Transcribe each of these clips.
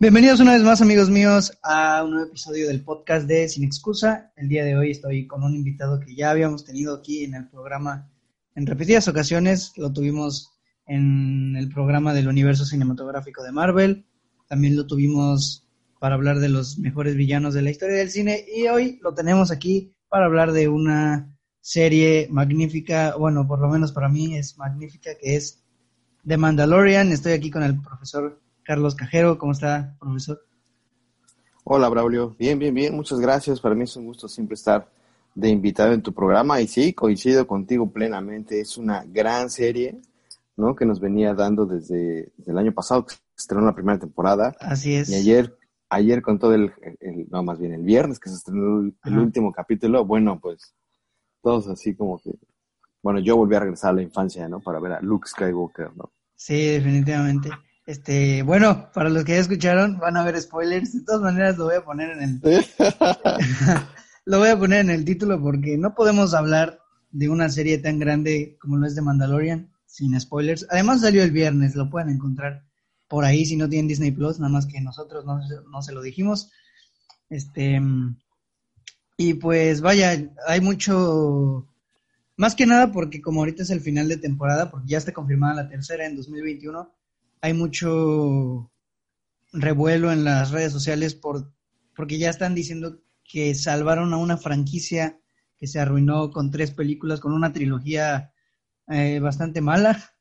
Bienvenidos una vez más, amigos míos, a un nuevo episodio del podcast de Sin Excusa. El día de hoy estoy con un invitado que ya habíamos tenido aquí en el programa en repetidas ocasiones. Lo tuvimos en el programa del universo cinematográfico de Marvel. También lo tuvimos para hablar de los mejores villanos de la historia del cine. Y hoy lo tenemos aquí para hablar de una serie magnífica, bueno, por lo menos para mí es magnífica, que es The Mandalorian. Estoy aquí con el profesor Carlos Cajero. ¿Cómo está, profesor? Hola, Braulio. Bien, bien, bien. Muchas gracias. Para mí es un gusto siempre estar de invitado en tu programa. Y sí, coincido contigo plenamente. Es una gran serie, ¿no? Que nos venía dando desde, el año pasado, que se estrenó la primera temporada. Así es. Y ayer, ayer con todo el, no, más bien el viernes que se estrenó el, último capítulo, bueno, pues todos así como que, bueno, yo volví a regresar a la infancia, ¿no? Para ver a Luke Skywalker, ¿no? Sí, definitivamente. Este, bueno, para los que ya escucharon, van a ver spoilers. De todas maneras, lo voy a poner en el. lo voy a poner en el título porque no podemos hablar de una serie tan grande como lo es de Mandalorian sin spoilers. Además, salió el viernes, lo pueden encontrar por ahí si no tienen Disney Plus, nada más que nosotros no, no se lo dijimos. Este. Y pues vaya, hay mucho. Más que nada porque, como ahorita es el final de temporada, porque ya está confirmada la tercera en 2021 hay mucho revuelo en las redes sociales por, porque ya están diciendo que salvaron a una franquicia que se arruinó con tres películas, con una trilogía eh, bastante mala.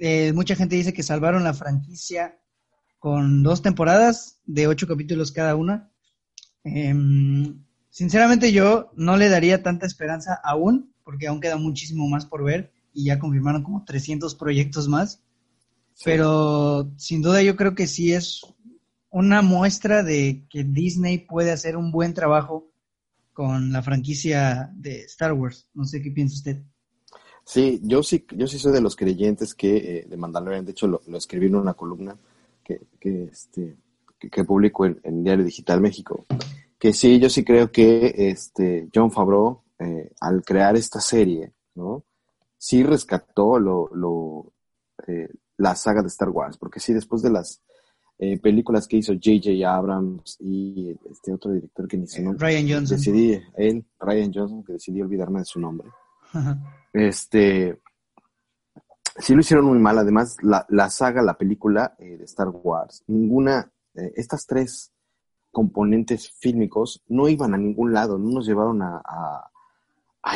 Eh, mucha gente dice que salvaron la franquicia con dos temporadas de ocho capítulos cada una. Em, sinceramente yo no le daría tanta esperanza aún, porque aún queda muchísimo más por ver y ya confirmaron como 300 proyectos más. Pero sin duda yo creo que sí es una muestra de que Disney puede hacer un buen trabajo con la franquicia de Star Wars. No sé qué piensa usted. Sí, yo sí, yo sí soy de los creyentes que eh, de Mandalorian, de hecho lo, escribí en una columna que, que, este, que, publico en, Diario Digital México, que sí, yo sí creo que este John Favreau, eh, al crear esta serie, ¿no? Sí rescató lo, lo, eh, la saga de Star Wars, porque sí, después de las eh, películas que hizo J.J. Abrams y este otro director que ni su nombre. Ryan Johnson. Decidí, él, Ryan Johnson, que decidí olvidarme de su nombre. Este, sí lo hicieron muy mal. Además, la, la saga, la película eh, de Star Wars, ninguna, eh, estas tres componentes fílmicos no iban a ningún lado, no nos llevaron a, a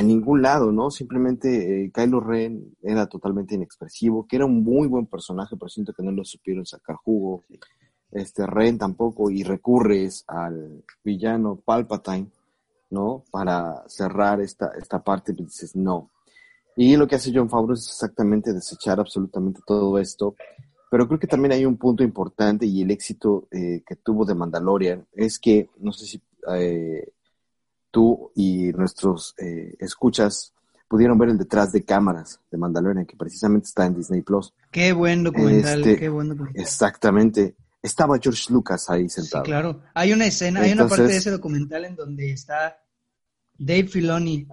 ningún lado, ¿no? Simplemente eh, Kylo Ren era totalmente inexpresivo, que era un muy buen personaje, pero siento que no lo supieron sacar jugo. Este Ren tampoco, y recurres al villano Palpatine, ¿no? Para cerrar esta, esta parte, y dices no. Y lo que hace John Favreau es exactamente desechar absolutamente todo esto. Pero creo que también hay un punto importante y el éxito eh, que tuvo de Mandalorian es que, no sé si eh, tú y nuestros eh, escuchas pudieron ver el detrás de cámaras de Mandalorian, que precisamente está en Disney Plus. Qué buen documental, este, qué buen documental. Exactamente. Estaba George Lucas ahí sentado. Sí, claro. Hay una escena, hay una parte de ese documental en donde está Dave Filoni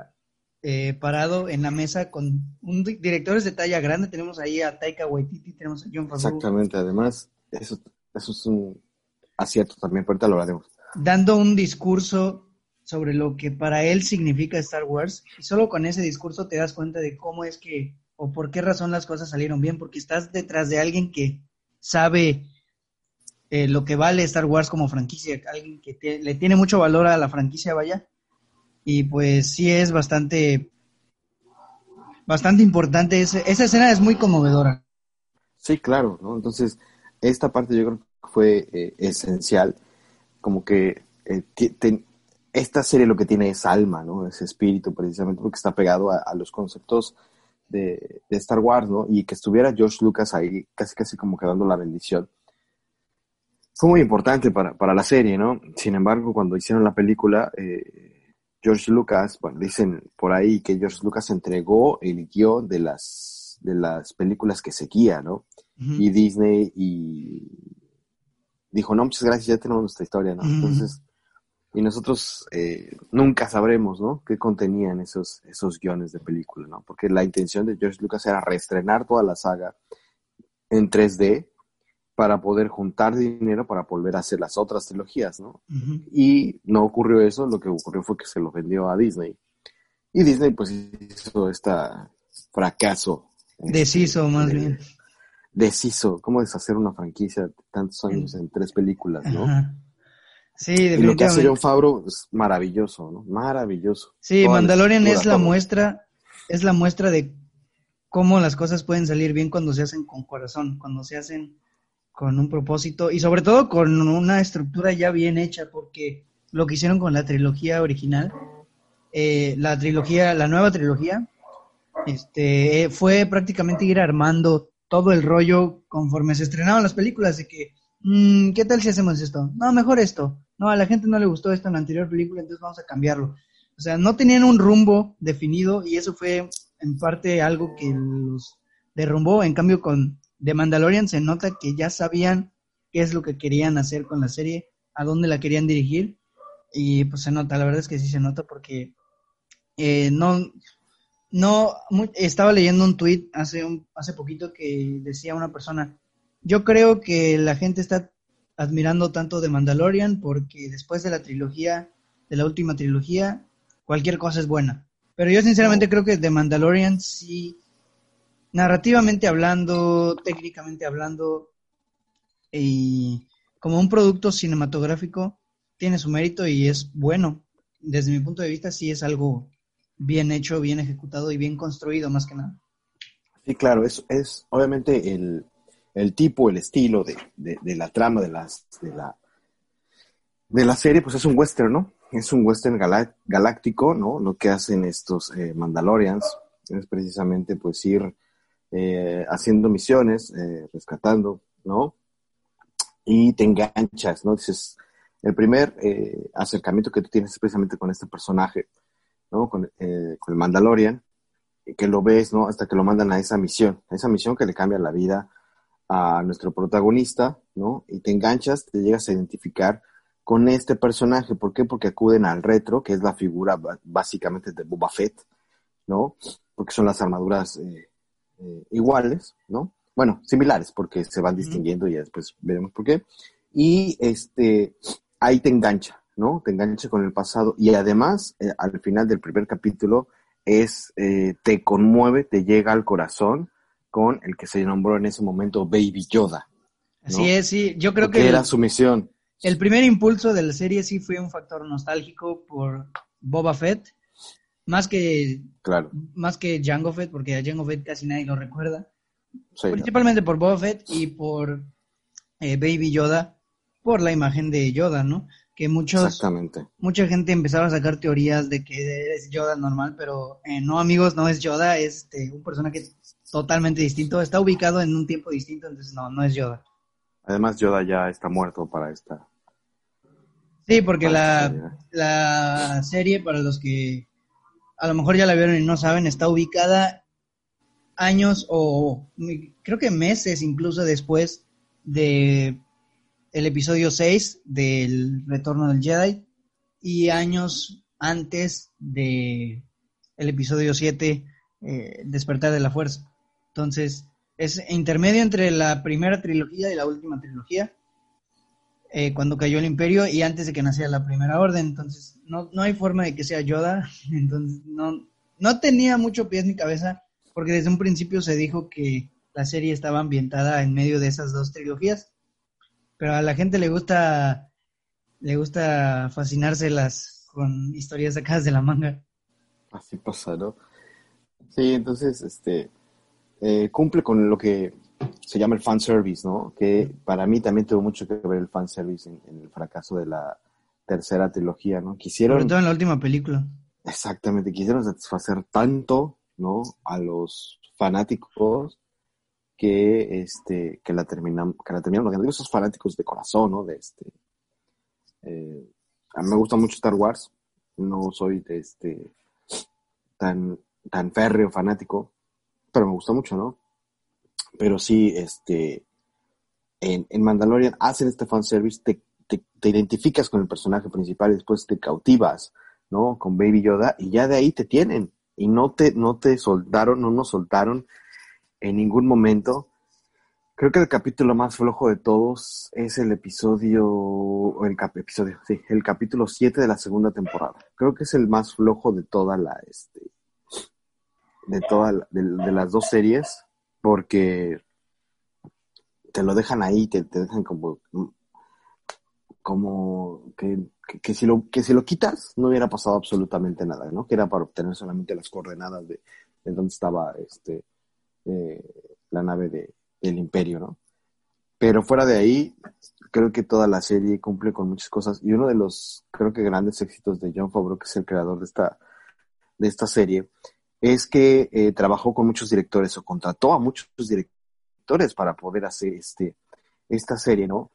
eh, parado en la mesa con un directores de talla grande. Tenemos ahí a Taika Waititi, tenemos a John Favreau. Exactamente. Además, eso, eso es un acierto también. Ahorita lo haremos. Dando un discurso sobre lo que para él significa Star Wars y solo con ese discurso te das cuenta de cómo es que o por qué razón las cosas salieron bien, porque estás detrás de alguien que sabe eh, lo que vale Star Wars como franquicia, alguien que le tiene mucho valor a la franquicia, vaya, y pues sí es bastante, bastante importante, esa escena es muy conmovedora. Sí, claro, ¿no? Entonces, esta parte yo creo que fue eh, esencial, como que eh, esta serie lo que tiene es alma, ¿no? Ese espíritu, precisamente porque está pegado a, los conceptos de, Star Wars, ¿no? Y que estuviera George Lucas ahí, casi casi como que dando la bendición. Fue muy importante para, la serie, ¿no? Sin embargo, cuando hicieron la película, eh, George Lucas, bueno, dicen por ahí que George Lucas entregó el guion de las, de las películas que seguía, ¿no? Y Disney y dijo, no, muchas gracias, ya tenemos nuestra historia, ¿no? Entonces, y nosotros eh, nunca sabremos, ¿no? Qué contenían esos, esos guiones de película, ¿no? Porque la intención de George Lucas era reestrenar toda la saga en 3D para poder juntar dinero para volver a hacer las otras trilogías, ¿no? Y no ocurrió eso, lo que ocurrió fue que se lo vendió a Disney. Y Disney pues hizo este fracaso. Deshizo más bien. Deshizo, ¿cómo deshacer una franquicia de tantos años en tres películas, no? Sí, definitivamente. Y lo que hace John Favreau es maravilloso, ¿no? Maravilloso. Sí, Mandalorian es la muestra, es la muestra de cómo las cosas pueden salir bien cuando se hacen con corazón, cuando se hacen con un propósito y sobre todo con una estructura ya bien hecha, porque lo que hicieron con la trilogía original, eh, la trilogía, la nueva trilogía, este, fue prácticamente ir armando todo el rollo conforme se estrenaban las películas de que, mm, ¿qué tal si hacemos esto? No, mejor esto. No, a la gente no le gustó esto en la anterior película, entonces vamos a cambiarlo. O sea, no tenían un rumbo definido y eso fue en parte algo que los derrumbó. En cambio, con The Mandalorian se nota que ya sabían qué es lo que querían hacer con la serie, a dónde la querían dirigir. Y pues se nota, la verdad es que sí se nota porque eh, no, no, estaba leyendo un tweet hace, un, hace poquito que decía una persona, yo creo que la gente está admirando tanto The Mandalorian porque después de la trilogía, de la última trilogía, cualquier cosa es buena. Pero yo sinceramente creo que The Mandalorian sí, narrativamente hablando, técnicamente hablando, y como un producto cinematográfico, tiene su mérito y es bueno. Desde mi punto de vista, sí es algo bien hecho, bien ejecutado y bien construido, más que nada. Sí, claro, es, es obviamente el, el tipo, el estilo de, de, la trama de, las, de, la, de la serie, pues es un western, ¿no? es un western galáctico, ¿no? Lo que hacen estos eh, Mandalorians es precisamente pues ir eh, haciendo misiones, eh, rescatando, ¿no? Y te enganchas, ¿no? Dices, el primer acercamiento que tú tienes es precisamente con este personaje, ¿no? Con, con el Mandalorian, que lo ves, ¿no? Hasta que lo mandan a esa misión, a esa misión que le cambia la vida a nuestro protagonista, ¿no? Y te enganchas, te llegas a identificar con este personaje. ¿Por qué? Porque acuden al retro, que es la figura básicamente de Boba Fett, ¿no? Porque son las armaduras eh, eh, iguales, ¿no? Bueno, similares, porque se van distinguiendo y después veremos por qué. Y este, ahí te engancha, ¿no? Te engancha con el pasado. Y además, eh, al final del primer capítulo, es, te conmueve, te llega al corazón con el que se nombró en ese momento Baby Yoda. Así es, sí. Yo creo que. era su misión el primer impulso de la serie sí fue un factor nostálgico por Boba Fett, más que claro. más que Jango Fett, porque a Jango Fett casi nadie lo recuerda. Principalmente por Boba Fett y por eh, Baby Yoda, por la imagen de Yoda, ¿no? Que muchos, Exactamente. mucha gente empezaba a sacar teorías de que es Yoda normal, pero eh, no, amigos, no es Yoda, es este, un personaje totalmente distinto, está ubicado en un tiempo distinto, entonces no, no es Yoda. Además, Yoda ya está muerto para esta. Sí, porque la, la serie, para los que a lo mejor ya la vieron y no saben, está ubicada años o creo que meses incluso después de el episodio 6 del Retorno del Jedi y años antes de el episodio 7 eh, Despertar de la Fuerza. Entonces, es intermedio entre la primera trilogía y la última trilogía, eh, cuando cayó el imperio y antes de que naciera la primera orden. Entonces, no, no hay forma de que sea Yoda. Entonces, no, no tenía mucho pies ni cabeza, porque desde un principio se dijo que la serie estaba ambientada en medio de esas dos trilogías. Pero a la gente le gusta, le gusta fascinárselas con historias sacadas de la manga. Así pasa, ¿no? Sí, entonces, este, eh, cumple con lo que se llama el fanservice, ¿no? Que para mí también tuvo mucho que ver el fanservice en, en el fracaso de la tercera trilogía, ¿no? Quisieron... Sobre todo en la última película. Exactamente, quisieron satisfacer tanto, ¿no? A los fanáticos que, este, que la terminaron, que la digo esos fanáticos de corazón, ¿no? De este... Eh, a mí me gusta mucho Star Wars, no soy de este tan, tan férreo fanático, pero me gustó mucho, ¿no? Pero sí, este, en, en Mandalorian hacen este fanservice, te, te, te identificas con el personaje principal y después te cautivas, ¿no? Con Baby Yoda y ya de ahí te tienen y no te, no te soltaron, no nos soltaron en ningún momento. Creo que el capítulo más flojo de todos es el episodio, el cap, episodio, sí, el capítulo 7 de la segunda temporada. Creo que es el más flojo de toda la, este, de toda, de, las dos series, porque te lo dejan ahí, te, te dejan como, como que, que, si lo, que si lo quitas no hubiera pasado absolutamente nada, ¿no? Que era para obtener solamente las coordenadas de, de dónde estaba, este, eh, la nave de el imperio, ¿no? Pero fuera de ahí, creo que toda la serie cumple con muchas cosas y uno de los, creo que grandes éxitos de John Favreau, que es el creador de esta, de esta serie, es que eh, trabajó con muchos directores o contrató a muchos directores para poder hacer este, esta serie, ¿no?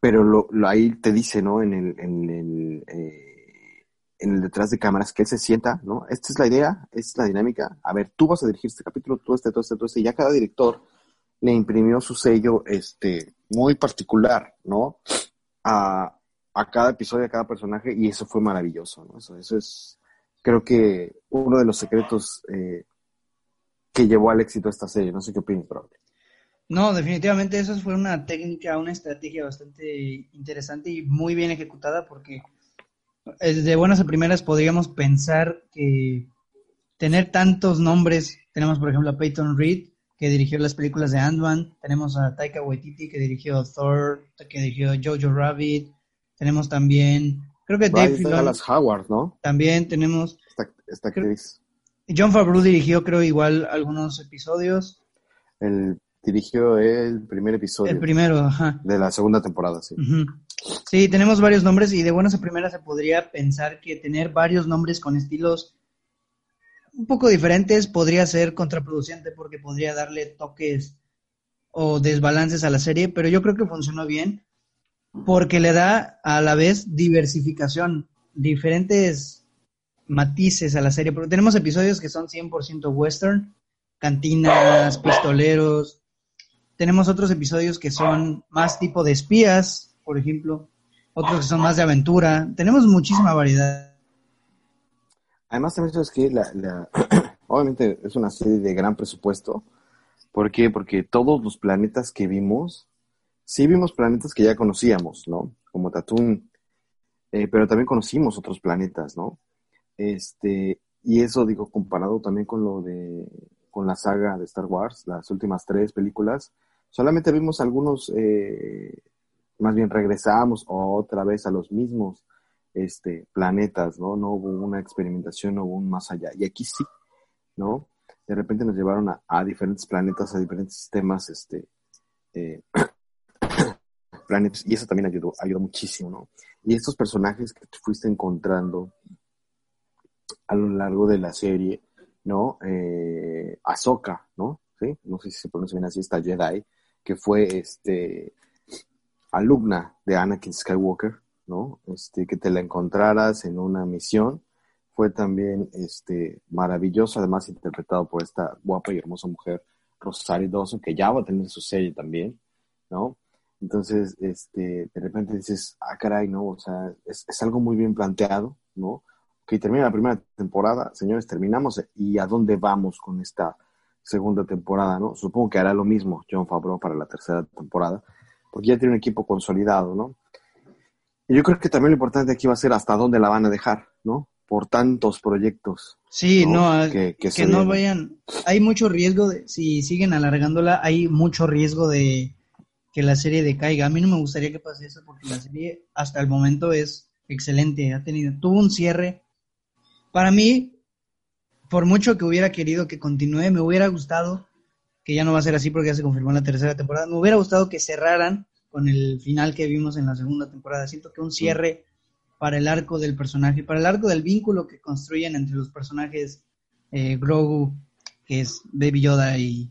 Pero lo, ahí te dice, ¿no? En el, eh, en el detrás de cámaras, que él se sienta, ¿no? Esta es la idea, esta es la dinámica. A ver, tú vas a dirigir este capítulo, tú este, tú este, tú este, y ya cada director le imprimió su sello este, muy particular, ¿no? A, a cada episodio, a cada personaje, y eso fue maravilloso, ¿no? Eso, eso es, creo que uno de los secretos eh, que llevó al éxito esta serie. No sé qué opinas, probable. No, definitivamente eso fue una técnica, una estrategia bastante interesante y muy bien ejecutada porque eh, de buenas a primeras podríamos pensar que tener tantos nombres, tenemos por ejemplo a Peyton Reed, que dirigió las películas de Ant-Man, tenemos a Taika Waititi, que dirigió Thor, que dirigió Jojo Rabbit, tenemos también, creo que Dave. Howard, ¿no? También tenemos... Esta, actriz. John Favreau dirigió, creo, igual algunos episodios. El, dirigió el primer episodio. El primero, ajá. De la segunda temporada, sí. Sí, tenemos varios nombres y de buenas a primeras se podría pensar que tener varios nombres con estilos un poco diferentes podría ser contraproducente porque podría darle toques o desbalances a la serie, pero yo creo que funcionó bien porque le da a la vez diversificación, diferentes matices a la serie, porque tenemos episodios que son 100% western, cantinas, pistoleros, tenemos otros episodios que son más tipo de espías, por ejemplo, otros que son más de aventura, tenemos muchísima variedad. Además, también es que obviamente es una serie de gran presupuesto. ¿Por qué? Porque todos los planetas que vimos, sí vimos planetas que ya conocíamos, ¿no? Como Tatooine, eh, pero también conocimos otros planetas, ¿no? Este, y eso digo, comparado también con lo de, con la saga de Star Wars, las últimas tres películas, solamente vimos algunos, eh, más bien regresamos otra vez a los mismos este, planetas, ¿no? No hubo una experimentación, no hubo un más allá. Y aquí sí, ¿no? De repente nos llevaron a, diferentes planetas, a diferentes sistemas, este, eh, y eso también ayudó, ayudó muchísimo, ¿no? Y estos personajes que te fuiste encontrando a lo largo de la serie, ¿no? Eh, Ahsoka, ¿no? ¿Sí? No sé si se pronuncia bien así, esta Jedi, que fue, este, alumna de Anakin Skywalker, ¿no? Este, que te la encontraras en una misión fue también este, maravilloso, además interpretado por esta guapa y hermosa mujer, Rosario Dawson, que ya va a tener su serie también, ¿no? Entonces, este, de repente dices, ah, caray, ¿no? O sea, es, algo muy bien planteado, ¿no? Que termina la primera temporada, señores, terminamos, ¿y a dónde vamos con esta segunda temporada, ¿no? Supongo que hará lo mismo John Favreau para la tercera temporada, porque ya tiene un equipo consolidado, ¿no? Y yo creo que también lo importante aquí va a ser hasta dónde la van a dejar, ¿no? Por tantos proyectos. Sí, no, que, no vayan. Hay mucho riesgo, de, si siguen alargándola, hay mucho riesgo de que la serie decaiga. A mí no me gustaría que pase eso porque la serie hasta el momento es excelente. Ha tenido, tuvo un cierre. Para mí, por mucho que hubiera querido que continúe, me hubiera gustado, que ya no va a ser así porque ya se confirmó en la tercera temporada, me hubiera gustado que cerraran con el final que vimos en la segunda temporada. Siento que un cierre para el arco del personaje, para el arco del vínculo que construyen entre los personajes eh, Grogu, que es Baby Yoda, y,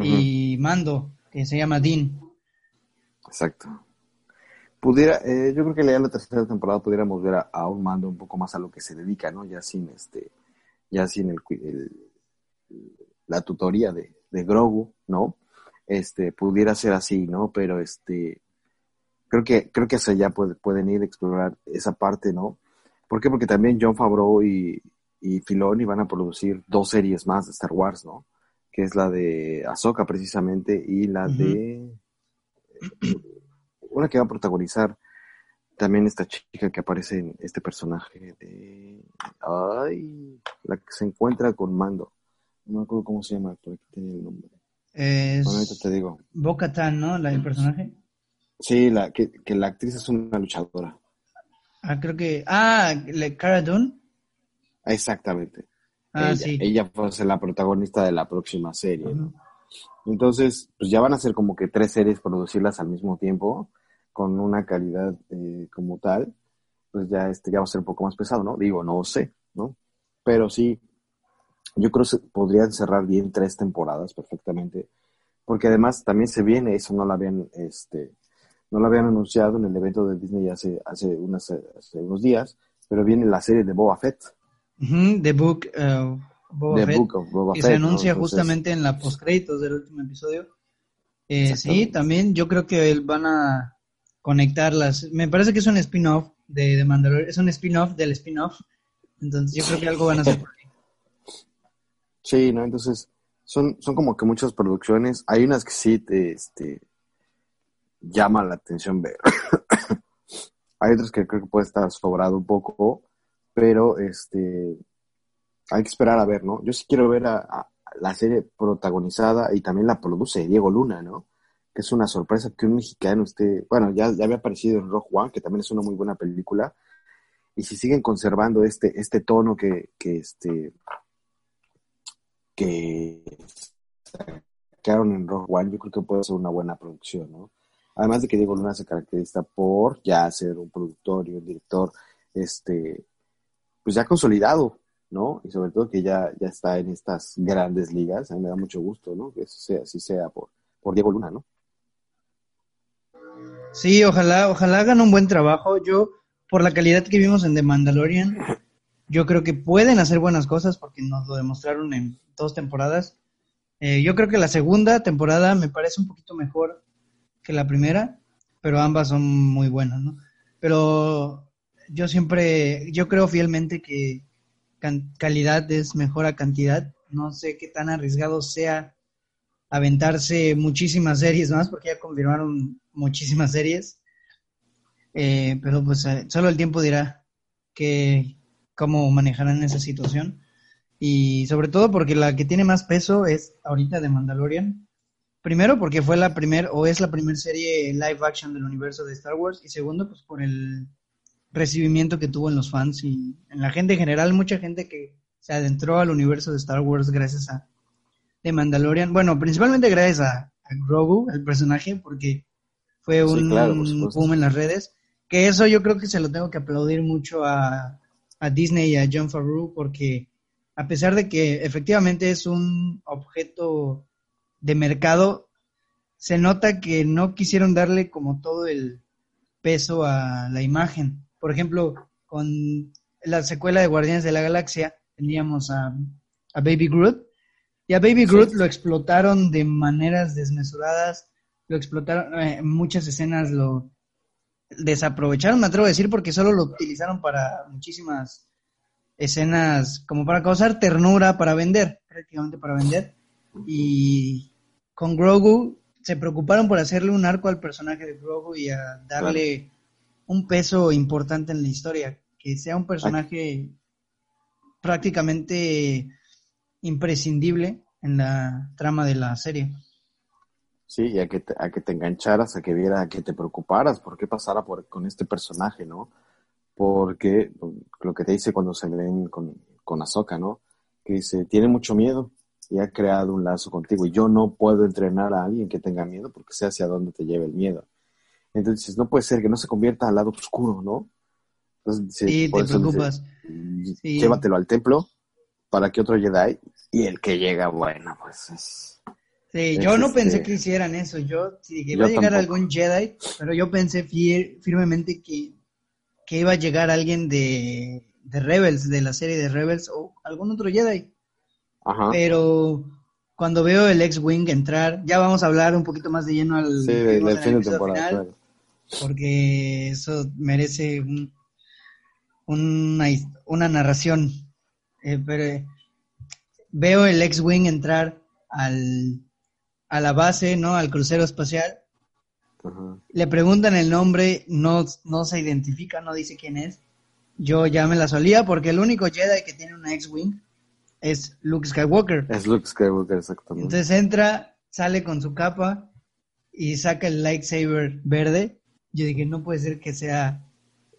y Mando, que se llama Dean. Exacto. Pudiera, eh, yo creo que ya en la tercera temporada pudiéramos ver a, un Mando un poco más a lo que se dedica, ¿no? Ya sin este, ya sin el, la tutoría de, de Grogu, ¿no? este, pudiera ser así, ¿no? Pero este, creo que, creo que hacia allá pueden ir a explorar esa parte, ¿no? ¿Por qué? Porque también John Favreau y, y Filoni van a producir dos series más de Star Wars, ¿no? que es la de Ahsoka precisamente, y la de una que va a protagonizar también esta chica que aparece en este personaje de ay la que se encuentra con Mando. No me acuerdo cómo se llama pero aquí tiene el nombre. Es te digo. Boca no la del personaje. Sí la que, que la actriz es una luchadora. Ah creo que ah Cara Dune. Exactamente. Ah ella, sí. ella fue la protagonista de la próxima serie ¿no? Entonces pues ya van a ser como que tres series producirlas al mismo tiempo con una calidad eh, como tal, pues ya, este, ya va a ser un poco más pesado, ¿no? Digo, no sé, ¿no? Pero sí, yo creo que podrían cerrar bien tres temporadas perfectamente, porque además también se viene, eso no lo habían, este, no habían anunciado en el evento de Disney hace, hace, unas, unos días, pero viene la serie de Boba Fett. The Book, uh, Boba Fett, que se anuncia justamente en la postcréditos del último episodio. Eh, sí, también yo creo que van a conectarlas. Me parece que es un spin-off de, de Mandalorian, es un spin-off del spin-off. Entonces yo creo que algo van a hacer por ahí. Sí, ¿no? Entonces son, son como que muchas producciones. Hay unas que sí te este, llama la atención ver. hay otras que creo que puede estar sobrado un poco, pero este hay que esperar a ver, ¿no? Yo sí quiero ver a la serie protagonizada y también la produce Diego Luna, ¿no? que es una sorpresa que un mexicano esté, bueno, ya, ya había aparecido en Rogue One, que también es una muy buena película, y si siguen conservando este, este tono que, que este que sacaron en Rogue One, yo creo que puede ser una buena producción, ¿no? Además de que Diego Luna se caracteriza por ya ser un productor y un director, este, pues ya consolidado, ¿no? Y sobre todo que ya, ya está en estas grandes ligas, a mí me da mucho gusto, ¿no? Que eso sea, así sea por, por Diego Luna, ¿no? Sí, ojalá, ojalá hagan un buen trabajo. Yo, por la calidad que vimos en The Mandalorian, yo creo que pueden hacer buenas cosas porque nos lo demostraron en dos temporadas. Eh, yo creo que la segunda temporada me parece un poquito mejor que la primera, pero ambas son muy buenas, ¿no? Pero yo siempre, yo creo fielmente que calidad es mejor a cantidad. No sé qué tan arriesgado sea aventarse muchísimas series más, porque ya confirmaron muchísimas series. Eh, pero pues eh, solo el tiempo dirá que cómo manejarán esa situación. Y sobre todo porque la que tiene más peso es ahorita de Mandalorian. Primero porque fue la primer o es la primera serie live action del universo de Star Wars. Y segundo, pues por el recibimiento que tuvo en los fans y en la gente en general, mucha gente que se adentró al universo de Star Wars gracias a de Mandalorian. Bueno, principalmente gracias a, Grogu, el personaje, porque fue un boom en las redes. Que eso yo creo que se lo tengo que aplaudir mucho a, a Disney y a John Favreau, porque a pesar de que efectivamente es un objeto de mercado, se nota que no quisieron darle como todo el peso a la imagen. Por ejemplo, con la secuela de Guardianes de la Galaxia teníamos a, a Baby Groot y a Baby Groot lo explotaron de maneras desmesuradas, lo explotaron, en eh, muchas escenas lo desaprovecharon, me atrevo a decir, porque solo lo utilizaron para muchísimas escenas, como para causar ternura, para vender, prácticamente para vender. Y con Grogu se preocuparon por hacerle un arco al personaje de Grogu y a darle un peso importante en la historia, que sea un personaje prácticamente imprescindible en la trama de la serie. Sí, a que te, a que te engancharas, a que viera, a que te preocuparas por qué pasara por, con este personaje, ¿no? Porque lo que te dice cuando se ven con, con Ahsoka, ¿no? Que dice, tiene mucho miedo y ha creado un lazo contigo. Y yo no puedo entrenar a alguien que tenga miedo porque sé hacia dónde te lleva el miedo. Entonces, no puede ser que no se convierta al lado oscuro, ¿no? Entonces, sí, te preocupas. Llévatelo al templo para que otro Jedi y el que llega, bueno, pues es... Sí, yo no pensé este que hicieran eso, yo que iba a llegar algún Jedi, pero yo pensé firmemente que, que iba a llegar alguien de, de Rebels, de la serie de Rebels, o algún otro Jedi. Ajá. Pero cuando veo el X-Wing entrar, ya vamos a hablar un poquito más de lleno al sí, del fin de temporada, porque eso merece un, una, una narración eh, pero veo el X-Wing entrar al, a la base, ¿no? Al crucero espacial. Le preguntan el nombre, no, no se identifica, no dice quién es. Yo ya me la solía porque el único Jedi que tiene una X-Wing es Luke Skywalker. Es Luke Skywalker, exactamente. Entonces entra, sale con su capa y saca el lightsaber verde. Yo dije, no puede ser que sea...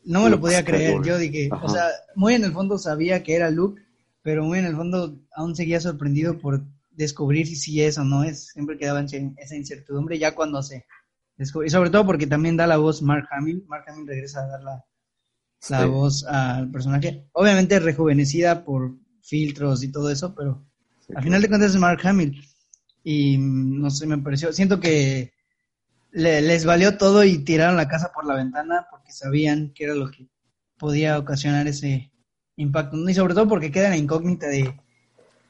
No me lo podía creer. Yo dije, o sea, muy en el fondo sabía que era Luke, pero muy en el fondo aún seguía sorprendido por descubrir si es o no es. Siempre quedaba en esa incertidumbre ya cuando se descubre. Y sobre todo porque también da la voz Mark Hamill. Mark Hamill regresa a dar la, la voz al personaje. Obviamente rejuvenecida por filtros y todo eso, pero al final de cuentas es Mark Hamill. Y mm, no sé, me pareció, siento que les valió todo y tiraron la casa por la ventana porque sabían que era lo que podía ocasionar ese impacto. Y sobre todo porque queda la incógnita de,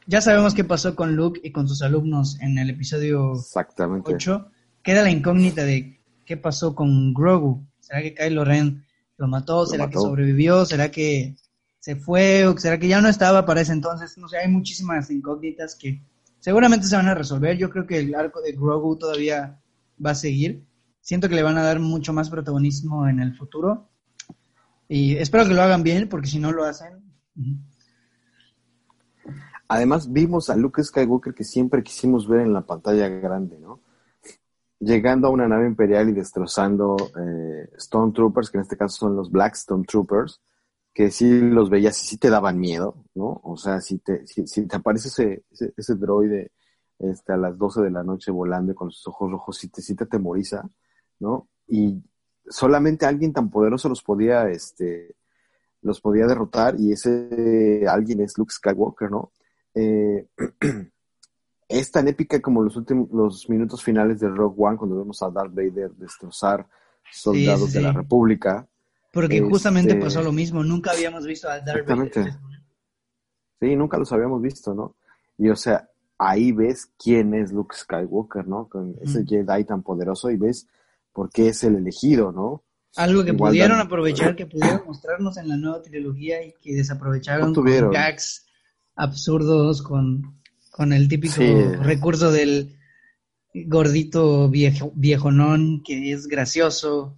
ya sabemos qué pasó con Luke y con sus alumnos en el episodio Exactamente. 8. Queda la incógnita de qué pasó con Grogu. ¿Será que Kylo Ren lo mató? ¿Será que sobrevivió? ¿Será que se fue? ¿O será que ya no estaba para ese entonces? No sé, hay muchísimas incógnitas que seguramente se van a resolver. Yo creo que el arco de Grogu todavía va a seguir. Siento que le van a dar mucho más protagonismo en el futuro. Y espero que lo hagan bien, porque si no lo hacen. Además, vimos a Luke Skywalker que siempre quisimos ver en la pantalla grande, ¿no? Llegando a una nave imperial y destrozando eh, Stormtroopers, que en este caso son los Black Stormtroopers, que sí los veías y sí te daban miedo, ¿no? O sea, si te, si, te aparece ese, ese, droide este, a las 12 de la noche volando con sus ojos rojos, sí te, sí te atemoriza, ¿no? Y solamente alguien tan poderoso los podía, este, los podía derrotar y ese alguien es Luke Skywalker, ¿no? Eh, es tan épica como los últimos los minutos finales de Rogue One cuando vemos a Darth Vader destrozar soldados de la República. Porque justamente este, pasó lo mismo, nunca habíamos visto a Darth Vader. Sí, nunca los habíamos visto, ¿no? Y o sea, ahí ves quién es Luke Skywalker, ¿no? Con ese Jedi tan poderoso y ves por qué es el elegido, ¿no? Algo que pudieron aprovechar, que pudieron mostrarnos en la nueva trilogía y que desaprovecharon con gags absurdos con, con el típico recurso del gordito viejo, viejonón que es gracioso.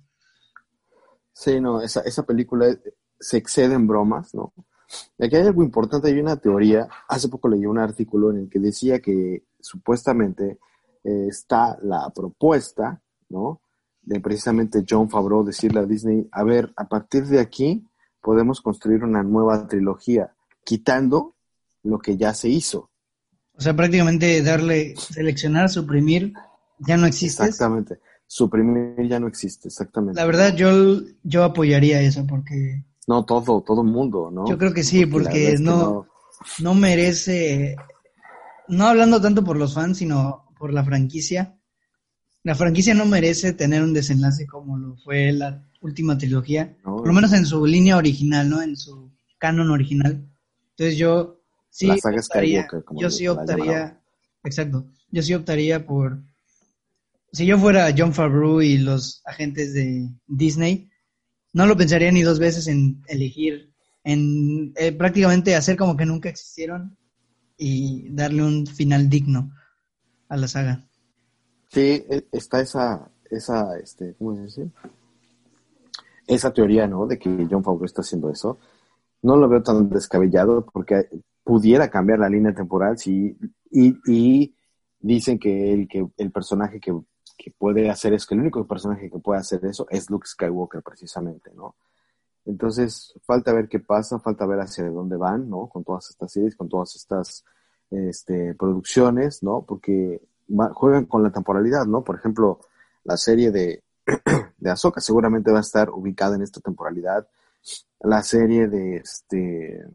Sí, no, esa, esa película se excede en bromas, ¿no? Y aquí hay algo importante, hay una teoría, hace poco leí un artículo en el que decía que supuestamente eh, está la propuesta, ¿no? De precisamente John Favreau decirle a Disney, a ver, a partir de aquí podemos construir una nueva trilogía, quitando lo que ya se hizo. O sea, prácticamente darle, seleccionar, suprimir, ya no existe. Exactamente. Suprimir ya no existe, exactamente. La verdad, yo, yo apoyaría eso porque... No, todo, todo el mundo, ¿no? Yo creo que sí, porque, no, no, merece, no hablando tanto por los fans, sino por la franquicia. La franquicia no merece tener un desenlace como lo fue la última trilogía, por lo menos en su línea original, ¿no? En su canon original. Entonces yo Sí, yo sí optaría, exacto, yo sí optaría por, si yo fuera John Favreau y los agentes de Disney, no lo pensaría ni dos veces en elegir, en eh, prácticamente hacer como que nunca existieron y darle un final digno a la saga. Sí, e, está esa, esa, este, ¿cómo se dice? Esa teoría, ¿no? De que John Favreau está haciendo eso. No lo veo tan descabellado porque pudiera cambiar la línea temporal sí, y, y dicen que el, que el personaje que, puede hacer eso, que el único personaje que puede hacer eso es Luke Skywalker precisamente, ¿no? Entonces, falta ver qué pasa, falta ver hacia dónde van, ¿no? Con todas estas series, con todas estas este, producciones, ¿no? Porque juegan con la temporalidad, ¿no? Por ejemplo, la serie de, de Ahsoka seguramente va a estar ubicada en esta temporalidad. La serie de este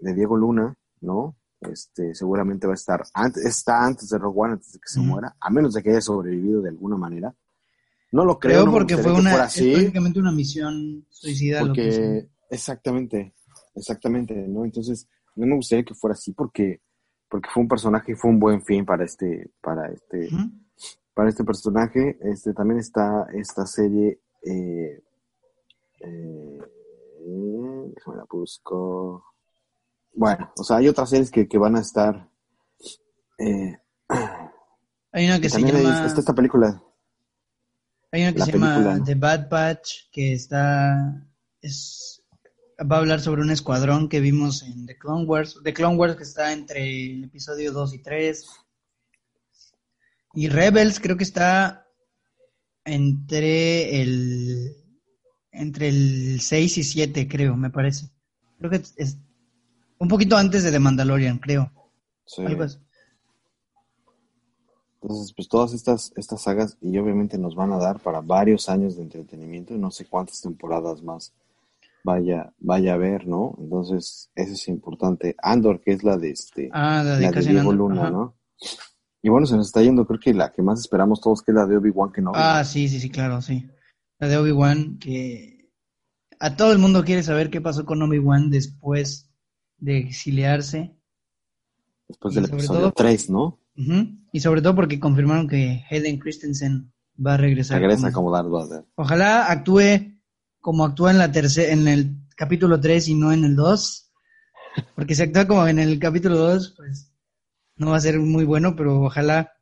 de Diego Luna, ¿no? Este, seguramente va a estar antes, está antes de Rogue One, antes de que se muera, a menos de que haya sobrevivido de alguna manera. No lo creo, porque fue una, prácticamente una misión suicida. Porque, exactamente, exactamente, ¿no? Entonces, no me gustaría que fuera así porque, porque fue un personaje y fue un buen fin para este, para este, para este personaje. Este, también está esta serie, eh, eh, déjame la busco. Bueno, o sea, hay otras series que, que van a estar eh, Hay una que se También hay- llama... está esta película. Hay una que La se llama. The Bad Batch, que está. Es, va a hablar sobre un escuadrón que vimos en The Clone Wars. The Clone Wars que está entre el episodio 2 y 3. Y Rebels creo que está entre el. Entre el 6 y 7, creo, me parece. Creo que es un poquito antes de The Mandalorian, creo. Sí. Algo así. Entonces, pues todas estas, estas sagas y obviamente nos van a dar para varios años de entretenimiento y no sé cuántas temporadas más vaya, vaya a haber, ¿no? Entonces, eso es importante. Andor, que es la de este, Ah, la de la de Cassian Diego Luna, ajá. ¿no? Y bueno, se nos está yendo, creo que la que más esperamos todos, que es la de Obi-Wan Kenobi. Ah, sí, sí, sí, claro, sí. La de Obi-Wan, que a todo el mundo quiere saber qué pasó con Obi-Wan después de exiliarse. Después y del episodio todo- 3, ¿no? Y sobre todo porque confirmaron que Hayden Christensen va a regresar. Regresa como- como Darth Vader. Ojalá actúe como actúa en la tercera, en el capítulo 3 y no en el 2. Porque si actúa como en el capítulo 2, pues no va a ser muy bueno, pero ojalá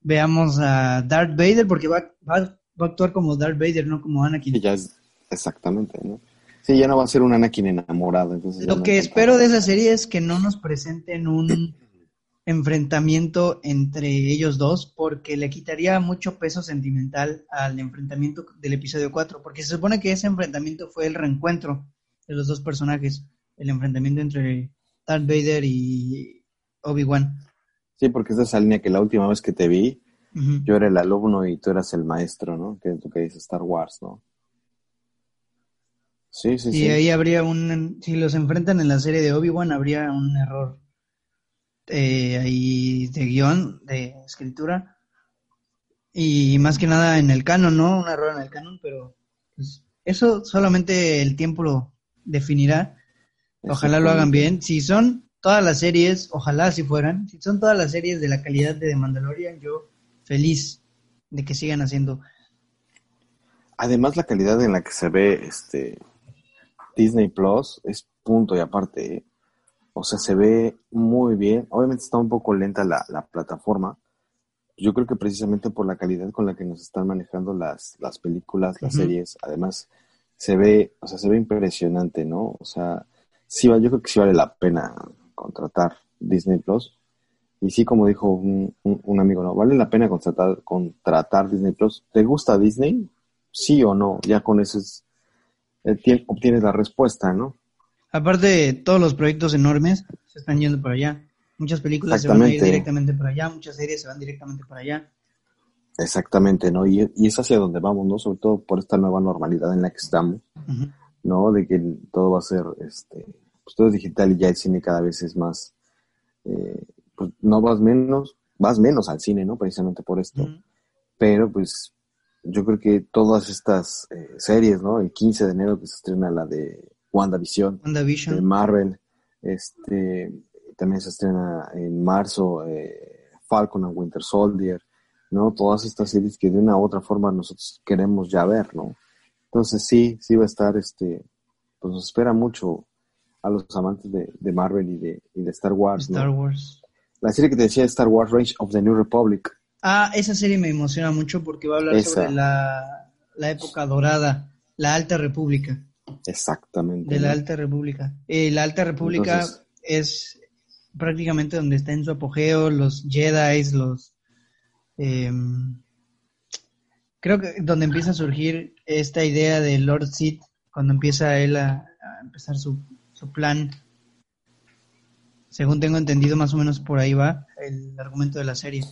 veamos a Darth Vader, porque va, va, va a actuar como Darth Vader, no como Anakin. Que ya es exactamente, ¿no? Sí, ya no va a ser un Anakin enamorado. Entonces Lo no que espero de esa serie es que no nos presenten un enfrentamiento entre ellos dos, porque le quitaría mucho peso sentimental al enfrentamiento del episodio 4, porque se supone que ese enfrentamiento fue el reencuentro de los dos personajes, el enfrentamiento entre Darth Vader y Obi-Wan. Sí, porque es de esa línea que la última vez que te vi, yo era el alumno y tú eras el maestro, ¿no? Que es lo que dice Star Wars, ¿no? Sí, sí, Y sí. ahí habría un, si los enfrentan en la serie de Obi-Wan, habría un error eh, ahí de guion, de escritura. Y más que nada en el canon, ¿no? Un error en el canon, pero pues, eso solamente el tiempo lo definirá. Ojalá lo hagan bien. Si son todas las series, ojalá si fueran, si son todas las series de la calidad de The Mandalorian, yo feliz de que sigan haciendo. Además, la calidad en la que se ve este Disney Plus es punto y aparte. ¿eh? O sea, se ve muy bien. Obviamente está un poco lenta la, la plataforma. Yo creo que precisamente por la calidad con la que nos están manejando las, las películas, las series, además se ve, o sea, se ve impresionante, ¿no? O sea, sí, yo creo que sí vale la pena contratar Disney Plus. Y sí, como dijo un, un- un amigo, ¿no? Vale la pena contratar, contratar Disney Plus. ¿Te gusta Disney? Sí o no. Ya con eso es, eh, tien- obtienes la respuesta, ¿no? Aparte, todos los proyectos enormes se están yendo para allá. Muchas películas se van a ir directamente para allá, muchas series se van directamente para allá. Exactamente, ¿no? Y, y es hacia donde vamos, ¿no? Sobre todo por esta nueva normalidad en la que estamos. ¿no? De que todo va a ser, este, pues todo es digital y ya el cine cada vez es más, eh, pues no vas menos, vas menos al cine, ¿no? Precisamente por esto. Pero pues yo creo que todas estas eh, series, ¿no? El 15 de enero que se estrena la de WandaVision, de WandaVision. Marvel, este, también se estrena en marzo eh, Falcon and Winter Soldier, ¿no? Todas estas series que de una u otra forma nosotros queremos ya ver, ¿no? Entonces sí, sí va a estar, este, pues nos espera mucho a los amantes de, de Marvel y de, y de Star Wars, ¿no? Star Wars. La serie que te decía Star Wars Rage of the New Republic, Ah, esa serie me emociona mucho porque va a hablar Esa. sobre la, la época dorada, la Alta República. exactamente. De la. Alta República. Eh, la Alta República Entonces- es prácticamente donde está en su apogeo, los Jedi, los... em, creo que donde empieza a surgir esta idea de Lord Sith, cuando empieza él a, a empezar su, su plan. Según tengo entendido, más o menos por ahí va el argumento de la serie.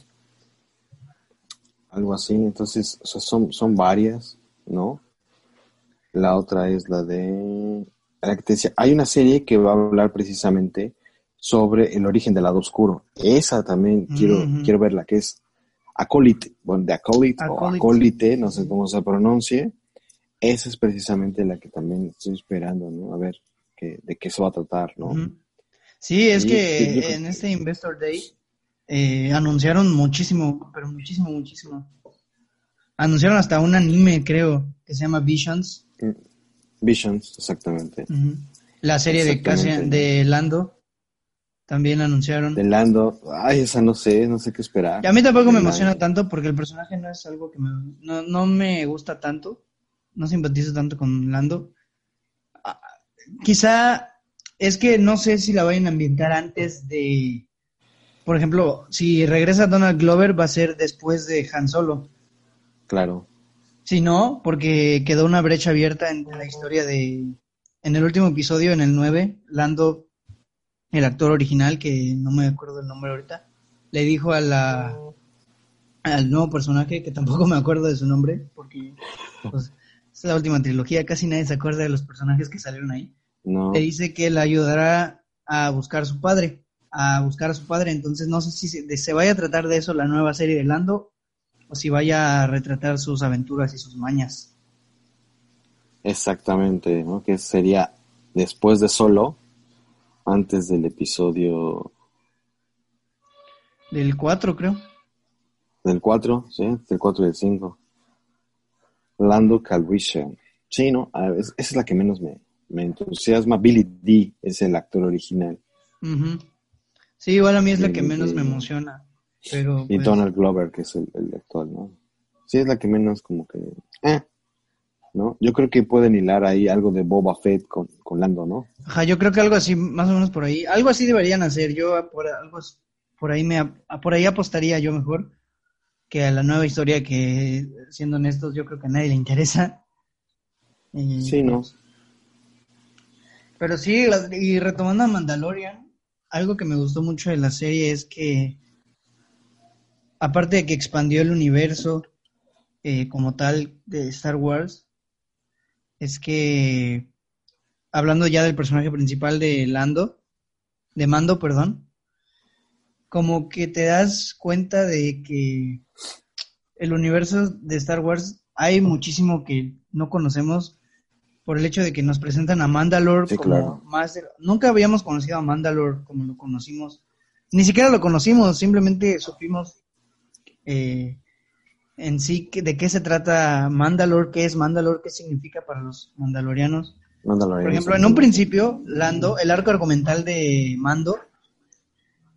Algo así. Entonces, o sea, son, son varias, ¿no? La otra es la de... la que te decía, hay una serie que va a hablar precisamente sobre el origen del lado oscuro. Esa también quiero, Ujú. quiero verla, que es Acolyte, bueno, de Acolyte, o. Acólite, no sé cómo se pronuncie. Esa es precisamente la que también estoy esperando, ¿no? A ver qué, de qué se va a tratar, ¿no? Sí, es que sí, en que- este Investor Day eh, anunciaron muchísimo, pero muchísimo, muchísimo. Anunciaron hasta un anime, creo, que se llama Visions. Visions, exactamente. La serie de. Cassian- de Lando. también anunciaron. De Lando, ay, esa no sé, no sé qué esperar. Y a mí tampoco me emociona tanto porque el personaje no es algo que me, no, no me gusta tanto, no simpatizo tanto con Lando. Ah, quizá es que no sé si la vayan a ambientar antes de, por ejemplo, si regresa Donald Glover va a ser después de Han Solo. Claro. Si no, porque quedó una brecha abierta en la historia de, en el último episodio, en el 9, Lando el actor original, que no me acuerdo el nombre ahorita, le dijo a la al nuevo personaje, que tampoco me acuerdo de su nombre, porque pues, es la última trilogía, casi nadie se acuerda de los personajes que salieron ahí. No. Le dice que le ayudará a buscar a su padre, a buscar a su padre, entonces no sé si se, se vaya a tratar de eso la nueva serie de Lando, o si vaya a retratar sus aventuras y sus mañas. Exactamente, ¿no? Que sería después de Solo, antes del episodio... Del 4, creo. Del 4, sí, del 4 y del 5. Lando Calrissian. Sí, ¿no? esa es la que menos me, me entusiasma. Billy D es el actor original. Sí, igual a mí es la que menos me emociona. Pero, y pues, Donald Glover, que es el, el, actual, ¿no? Sí, es la que menos como que... Eh, ¿no? Yo creo que pueden hilar ahí algo de Boba Fett con, con Lando, ¿no? Ajá, yo creo que algo así, más o menos por ahí. Algo así deberían hacer. Yo por algo por ahí me por ahí apostaría yo mejor que a la nueva historia que, siendo honestos, yo creo que a nadie le interesa. Y, sí, no. Pero sí, y retomando a Mandalorian, algo que me gustó mucho de la serie es que, aparte de que expandió el universo eh, como tal de Star Wars, es que, hablando ya del personaje principal de Lando, de Mando, perdón, como que te das cuenta de que el universo de Star Wars hay muchísimo que no conocemos por el hecho de que nos presentan a Mandalore como más nunca habíamos conocido a Mandalore como lo conocimos ni siquiera lo conocimos simplemente supimos eh, en sí de qué se trata Mandalore, qué es Mandalore, qué significa para los mandalorianos. Por ejemplo, en un principio, Lando, el arco argumental de Mando,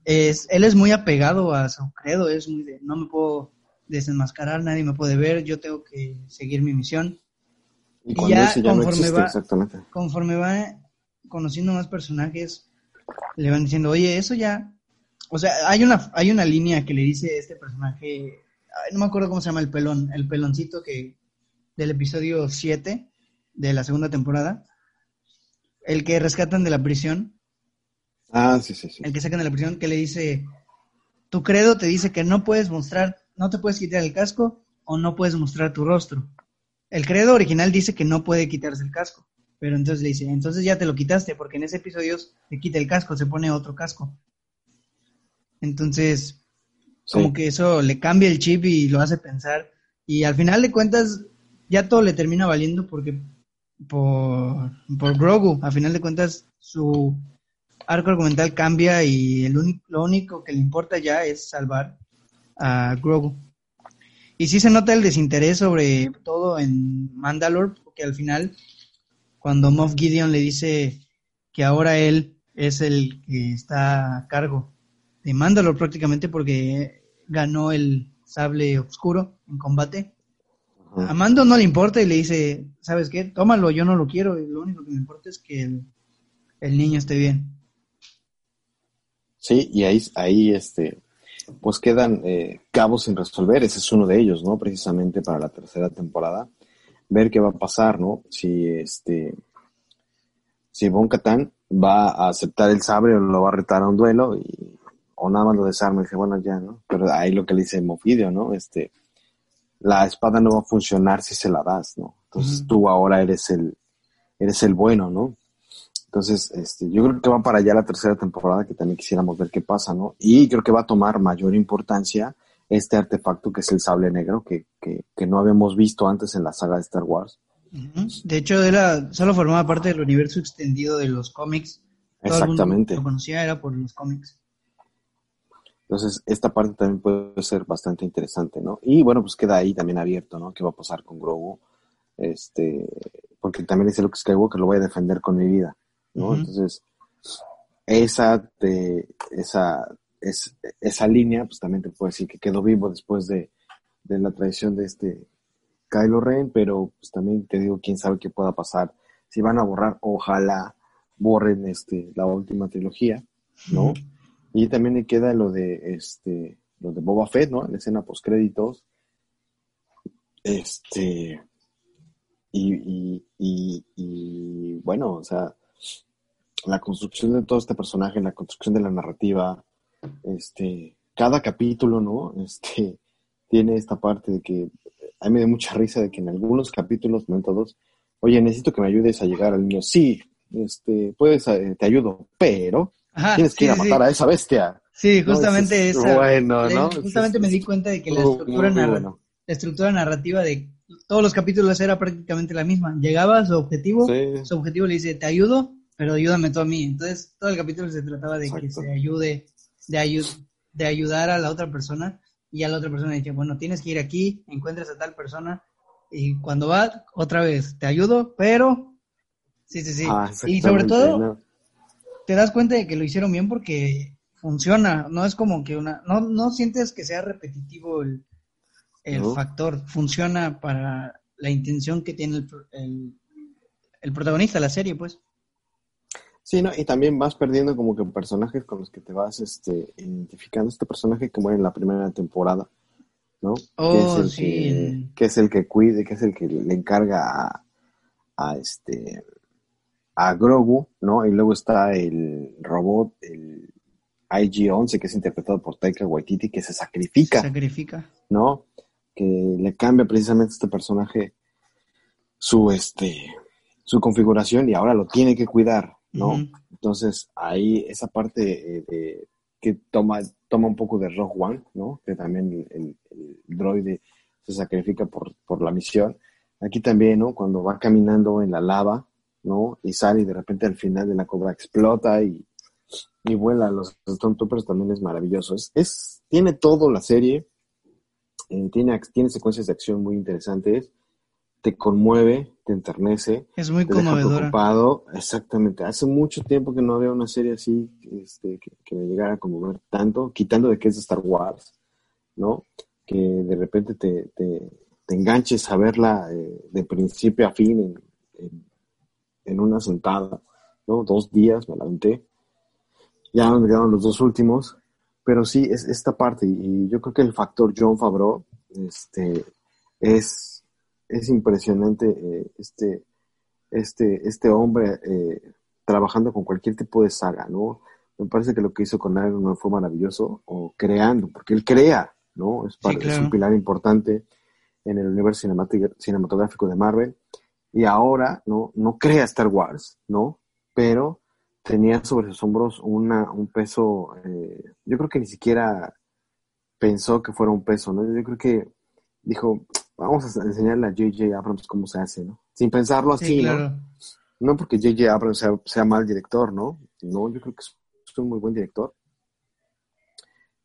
es, él es muy apegado a su credo, es muy de, no me puedo desenmascarar, nadie me puede ver, yo tengo que seguir mi misión. Y, ya, conforme, va, conforme va conociendo más personajes, le van diciendo, oye, eso ya, o sea, hay una, hay una línea que le dice este personaje no me acuerdo cómo se llama el pelón, el peloncito que del episodio 7 de la segunda temporada, el que rescatan de la prisión. Ah, sí, sí, sí. El que sacan de la prisión que le dice, tu credo te dice que no puedes mostrar, no te puedes quitar el casco o no puedes mostrar tu rostro. El credo original dice que no puede quitarse el casco, pero entonces le dice, entonces ya te lo quitaste porque en ese episodio se quita el casco, se pone otro casco. Entonces, como que eso le cambia el chip y lo hace pensar. Y al final de cuentas, ya todo le termina valiendo porque por, por Grogu, al final de cuentas, su arco argumental cambia y el lo único que le importa ya es salvar a Grogu. Y sí se nota el desinterés sobre todo en Mandalore, porque al final, cuando Moff Gideon le dice que ahora él es el que está a cargo de Mandalore prácticamente porque ganó el sable oscuro en combate. A Mando no le importa y le dice, ¿sabes qué? Tómalo, yo no lo quiero, y lo único que me importa es que el, niño esté bien. Sí, y ahí, ahí este, pues quedan eh, cabos sin resolver, ese es uno de ellos, ¿no? Precisamente para la tercera temporada, ver qué va a pasar, ¿no? Si este, si Bon Katan va a aceptar el sable o lo va a retar a un duelo y o nada más lo desarma y dice, bueno, ya, ¿no? Pero ahí lo que le dice Mofidio, ¿no? Este, la espada no va a funcionar si se la das, ¿no? Entonces tú ahora eres el, eres el bueno, ¿no? Entonces, este, yo creo que va para allá la tercera temporada, que también quisiéramos ver qué pasa, ¿no? Y creo que va a tomar mayor importancia este artefacto que es el sable negro, que, que, que no habíamos visto antes en la saga de Star Wars. De hecho, era, solo formaba parte del universo extendido de los cómics. Exactamente. lo conocía era por los cómics. Entonces, esta parte también puede ser bastante interesante, ¿no? Y bueno, pues queda ahí también abierto, ¿no? ¿Qué va a pasar con Grogu? Este, porque también dice Luke Skywalker, lo voy a defender con mi vida, ¿no? Entonces, esa, esa, es, esa línea, pues también te puedo decir que quedó vivo después de, de la traición de este Kylo Ren, pero pues también te digo, quién sabe qué pueda pasar. Si van a borrar, ojalá borren este, la última trilogía, ¿no? Y también le queda lo de este, lo de Boba Fett, ¿no? La escena post créditos. Este, y, y, y, bueno, o sea, la construcción de todo este personaje, la construcción de la narrativa, este, cada capítulo, ¿no? Este, tiene esta parte de que a mí me da mucha risa de que en algunos capítulos, no en todos, oye, necesito que me ayudes a llegar al niño. Sí, este, puedes, eh, te ayudo, pero tienes que ir a matar a esa bestia. Sí, justamente esa. Bueno, ¿no? Justamente me di cuenta de que la estructura, la estructura narrativa de todos los capítulos era prácticamente la misma. Llegaba a su objetivo, su objetivo le dice, te ayudo, pero ayúdame tú a mí. Entonces, todo el capítulo se trataba de que se ayude, de, de ayudar a la otra persona y a la otra persona dice, bueno, tienes que ir aquí, encuentras a tal persona y cuando va, otra vez, te ayudo, pero... Sí, sí, sí. Ah, y sobre todo, te das cuenta de que lo hicieron bien porque funciona, no es como que una... No, no sientes que sea repetitivo el, el factor, funciona para la intención que tiene el, el, el protagonista de la serie, pues. Sí, ¿no? Y también vas perdiendo como que personajes con los que te vas este, identificando. Este personaje que muere en la primera temporada, ¿no? que, es oh, el que, que, es el que cuide, que es el que le encarga a, este a Grogu, ¿no? Y luego está el robot, el IG-11, que es interpretado por Taika Waititi, que se sacrifica. Se sacrifica. ¿No? Que le cambia precisamente a este personaje su, este, su configuración y ahora lo tiene que cuidar, ¿no? Entonces, ahí esa parte eh, de, que toma, toma un poco de Rogue One, ¿no? Que también el, droide se sacrifica por, por, la misión. Aquí también, ¿no? Cuando va caminando en la lava, ¿no? Y sale y de repente al final de la cobra explota y, y vuela los Stormtroopers también es maravilloso. Es, es, tiene todo la serie, eh, tiene, tiene secuencias de acción muy interesantes te conmueve, te enternece. Es muy te preocupado. Exactamente. Hace mucho tiempo que no había una serie así este, que, me llegara a conmover tanto, quitando de que es de Star Wars, ¿no? Que de repente te, te, enganches a verla eh, de principio a fin en, una sentada, ¿no? Dos días me la aventé. Ya me quedaron los dos últimos. Pero sí, es esta parte. Y yo creo que el factor John Favreau este, es es impresionante eh, este, este, este hombre eh, trabajando con cualquier tipo de saga, ¿no? Me parece que lo que hizo con Iron Man fue maravilloso, o creando, porque él crea, ¿no? Es, es un pilar importante en el universo cinematográfico de Marvel. Y ahora, ¿no? No crea Star Wars, ¿no? Pero tenía sobre sus hombros una, un peso, eh, yo creo que ni siquiera pensó que fuera un peso, ¿no? Yo creo que dijo, vamos a enseñarle a J.J. Abrams cómo se hace, ¿no? Sin pensarlo así, ¿no? No porque J.J. Abrams sea, mal director, ¿no? No, yo creo que es un muy buen director.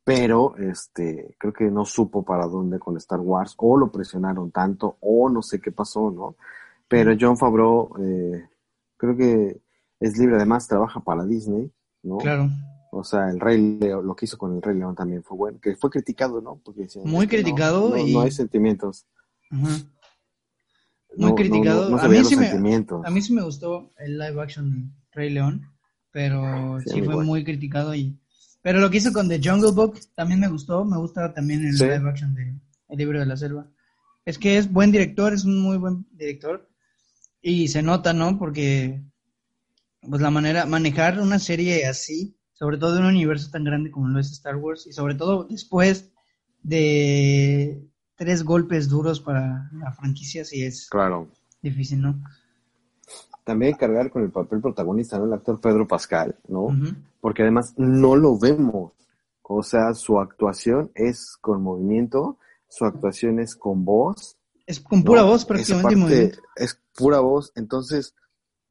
Pero, este, creo que no supo para dónde con Star Wars, o lo presionaron tanto, o no sé qué pasó, ¿no? Pero John Favreau, eh, creo que es libre, además trabaja para Disney, ¿no? Claro. O sea, el Rey León, lo que hizo con el Rey León también fue bueno, que fue criticado, ¿no? Porque Muy criticado y... no hay sentimientos. Muy criticado. a, mí sí me, a mí sí me gustó el live action Rey León, pero sí, fue muy criticado. y Pero lo que hizo con The Jungle Book también me gustó. Me gusta también el live action de El libro de la selva. Es que es buen director, es un muy buen director. Y se nota, ¿no? Porque pues la manera, manejar una serie así, sobre todo de un universo tan grande como lo es Star Wars, y sobre todo después de tres golpes duros para la franquicia sí es claro. difícil, ¿no? También cargar con el papel protagonista, ¿no? El actor Pedro Pascal, ¿no? Porque además no lo vemos. O sea, su actuación es con movimiento, su actuación es con voz. Es con pura voz prácticamente. es pura voz, entonces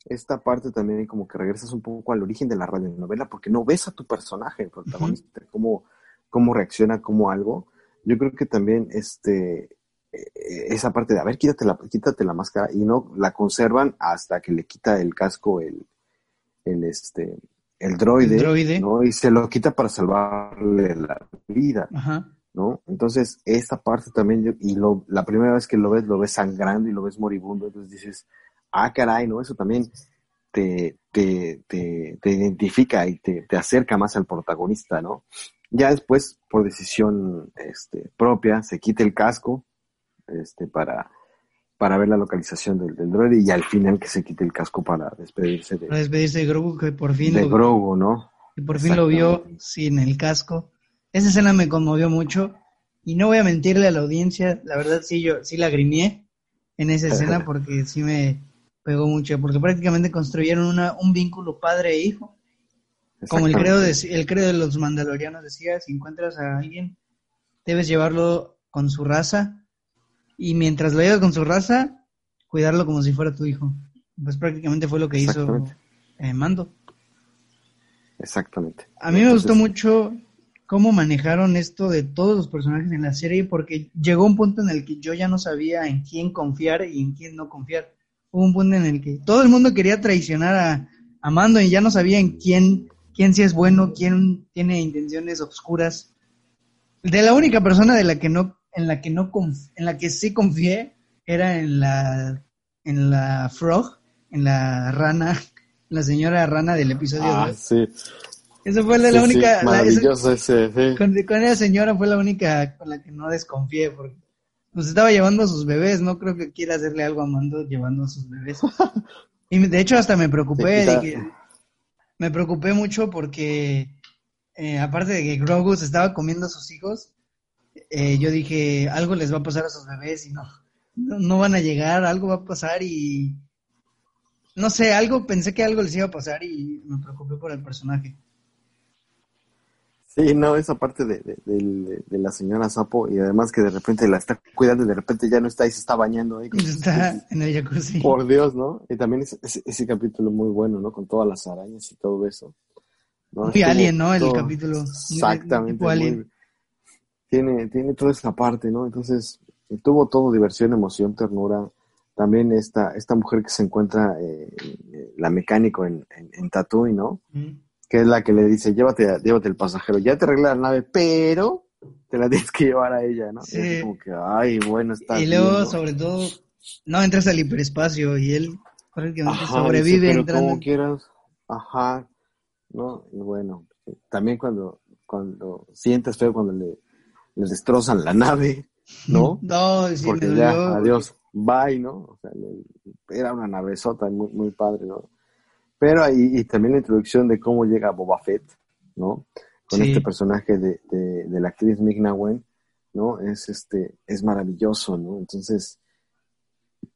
esta parte también como que regresas un poco al origen de la radionovela porque no ves a tu personaje, el protagonista, cómo, cómo reacciona como algo yo creo que también este eh, esa parte de, a ver, quítate la, quítate la máscara y no la conservan hasta que le quita el casco el, el este el droide, ¿no? Y se lo quita para salvarle la vida, ¿no? Entonces, esta parte también, y lo, la primera vez que lo ves, lo ves sangrando y lo ves moribundo, entonces dices, ah, caray, ¿no? Eso también te, te, te, te identifica y te, te, acerca más al protagonista, ¿no? Ya después, por decisión este, propia, se quita el casco este, para, para ver la localización del, del droide y al final que se quite el casco para despedirse de, para despedirse de Grogu, que por fin de lo, Grogu, ¿no? que por fin lo vio sin el casco. Esa escena me conmovió mucho y no voy a mentirle a la audiencia, la verdad sí yo sí lagrimé en esa escena porque sí me pegó mucho, porque prácticamente construyeron una, un vínculo padre e hijo. Como el credo, de, el credo de los mandalorianos decía, si encuentras a alguien, debes llevarlo con su raza y mientras lo llevas con su raza, cuidarlo como si fuera tu hijo. Pues prácticamente fue lo que hizo eh, Mando. Exactamente. A mí me gustó mucho cómo manejaron esto de todos los personajes en la serie porque llegó un punto en el que yo ya no sabía en quién confiar y en quién no confiar. Hubo un punto en el que todo el mundo quería traicionar a, a Mando y ya no sabía en quién quién sí es bueno, quién tiene intenciones oscuras. De la única persona de la que no, en la que no en la que sí confié era en la en la Frog, en la rana, la señora rana del episodio ah, sí. Esa fue la, única. maravilloso ese, sí. con, esa señora fue la única con la que no desconfié, porque pues estaba llevando a sus bebés, no creo que quiera hacerle algo a Mando llevando a sus bebés. y de hecho hasta me preocupé me preocupé mucho porque, eh, aparte de que Grogu se estaba comiendo a sus hijos, eh, yo dije, algo les va a pasar a sus bebés y no, no, van a llegar, algo va a pasar y... No sé, algo, pensé que algo les iba a pasar y me preocupé por el personaje. Sí, no, esa parte de, de, la señora Sapo y además que de repente la está cuidando y de repente ya no está y se está bañando ahí. Está en el jacuzzi. Por Dios, ¿no? Y también ese, ese, capítulo muy bueno, ¿no? Con todas las arañas y todo eso. Muy alien, ¿no? El capítulo. Exactamente. tiene, tiene toda esa parte, ¿no? Entonces, tuvo todo diversión, emoción, ternura. También esta, esta mujer que se encuentra, eh, la mecánico en, en, en Tatooine, ¿no? Que es la que le dice, llévate, llévate el pasajero, ya te arregla la nave, pero te la tienes que llevar a ella, ¿no? Sí. como que, ay, bueno, está Y luego, sobre todo, no entras al hiperespacio y él prácticamente sobrevive pero como quieras, ajá, ¿no? Y bueno, también cuando, cuando sientes feo cuando le, le destrozan la nave, ¿no? no, sí, Porque ya, adiós, bye, ¿no? O sea, era una navezota muy, muy padre, ¿no? Pero ahí, y también la introducción de cómo llega Boba Fett, ¿no? Con este personaje de, de, la actriz Wen, ¿no? Es, este, es maravilloso, ¿no? Entonces,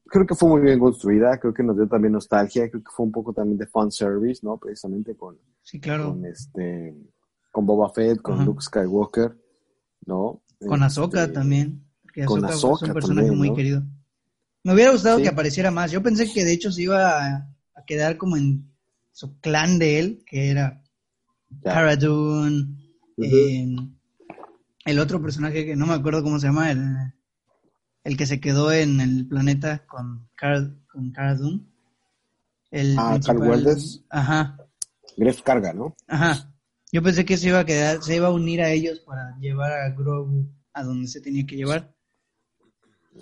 creo que fue muy bien construida, creo que nos dio también nostalgia, creo que fue un poco también de fan service, ¿no? Precisamente con, sí, claro. con este, con Boba Fett, con Luke Skywalker, ¿no? Con Ahsoka este, también, porque con Ahsoka es un personaje muy querido. Me hubiera gustado que apareciera más. Yo pensé que de hecho se iba a quedar como en su clan de él, que era Cara Dune, el otro personaje que no me acuerdo cómo se llama, el, el que se quedó en el planeta con Cara, con Cara Dune. El ah, Carl Welders. Ajá. Gref Carga, ¿no? Ajá. Yo pensé que se iba a quedar, se iba a unir a ellos para llevar a Grogu a donde se tenía que llevar.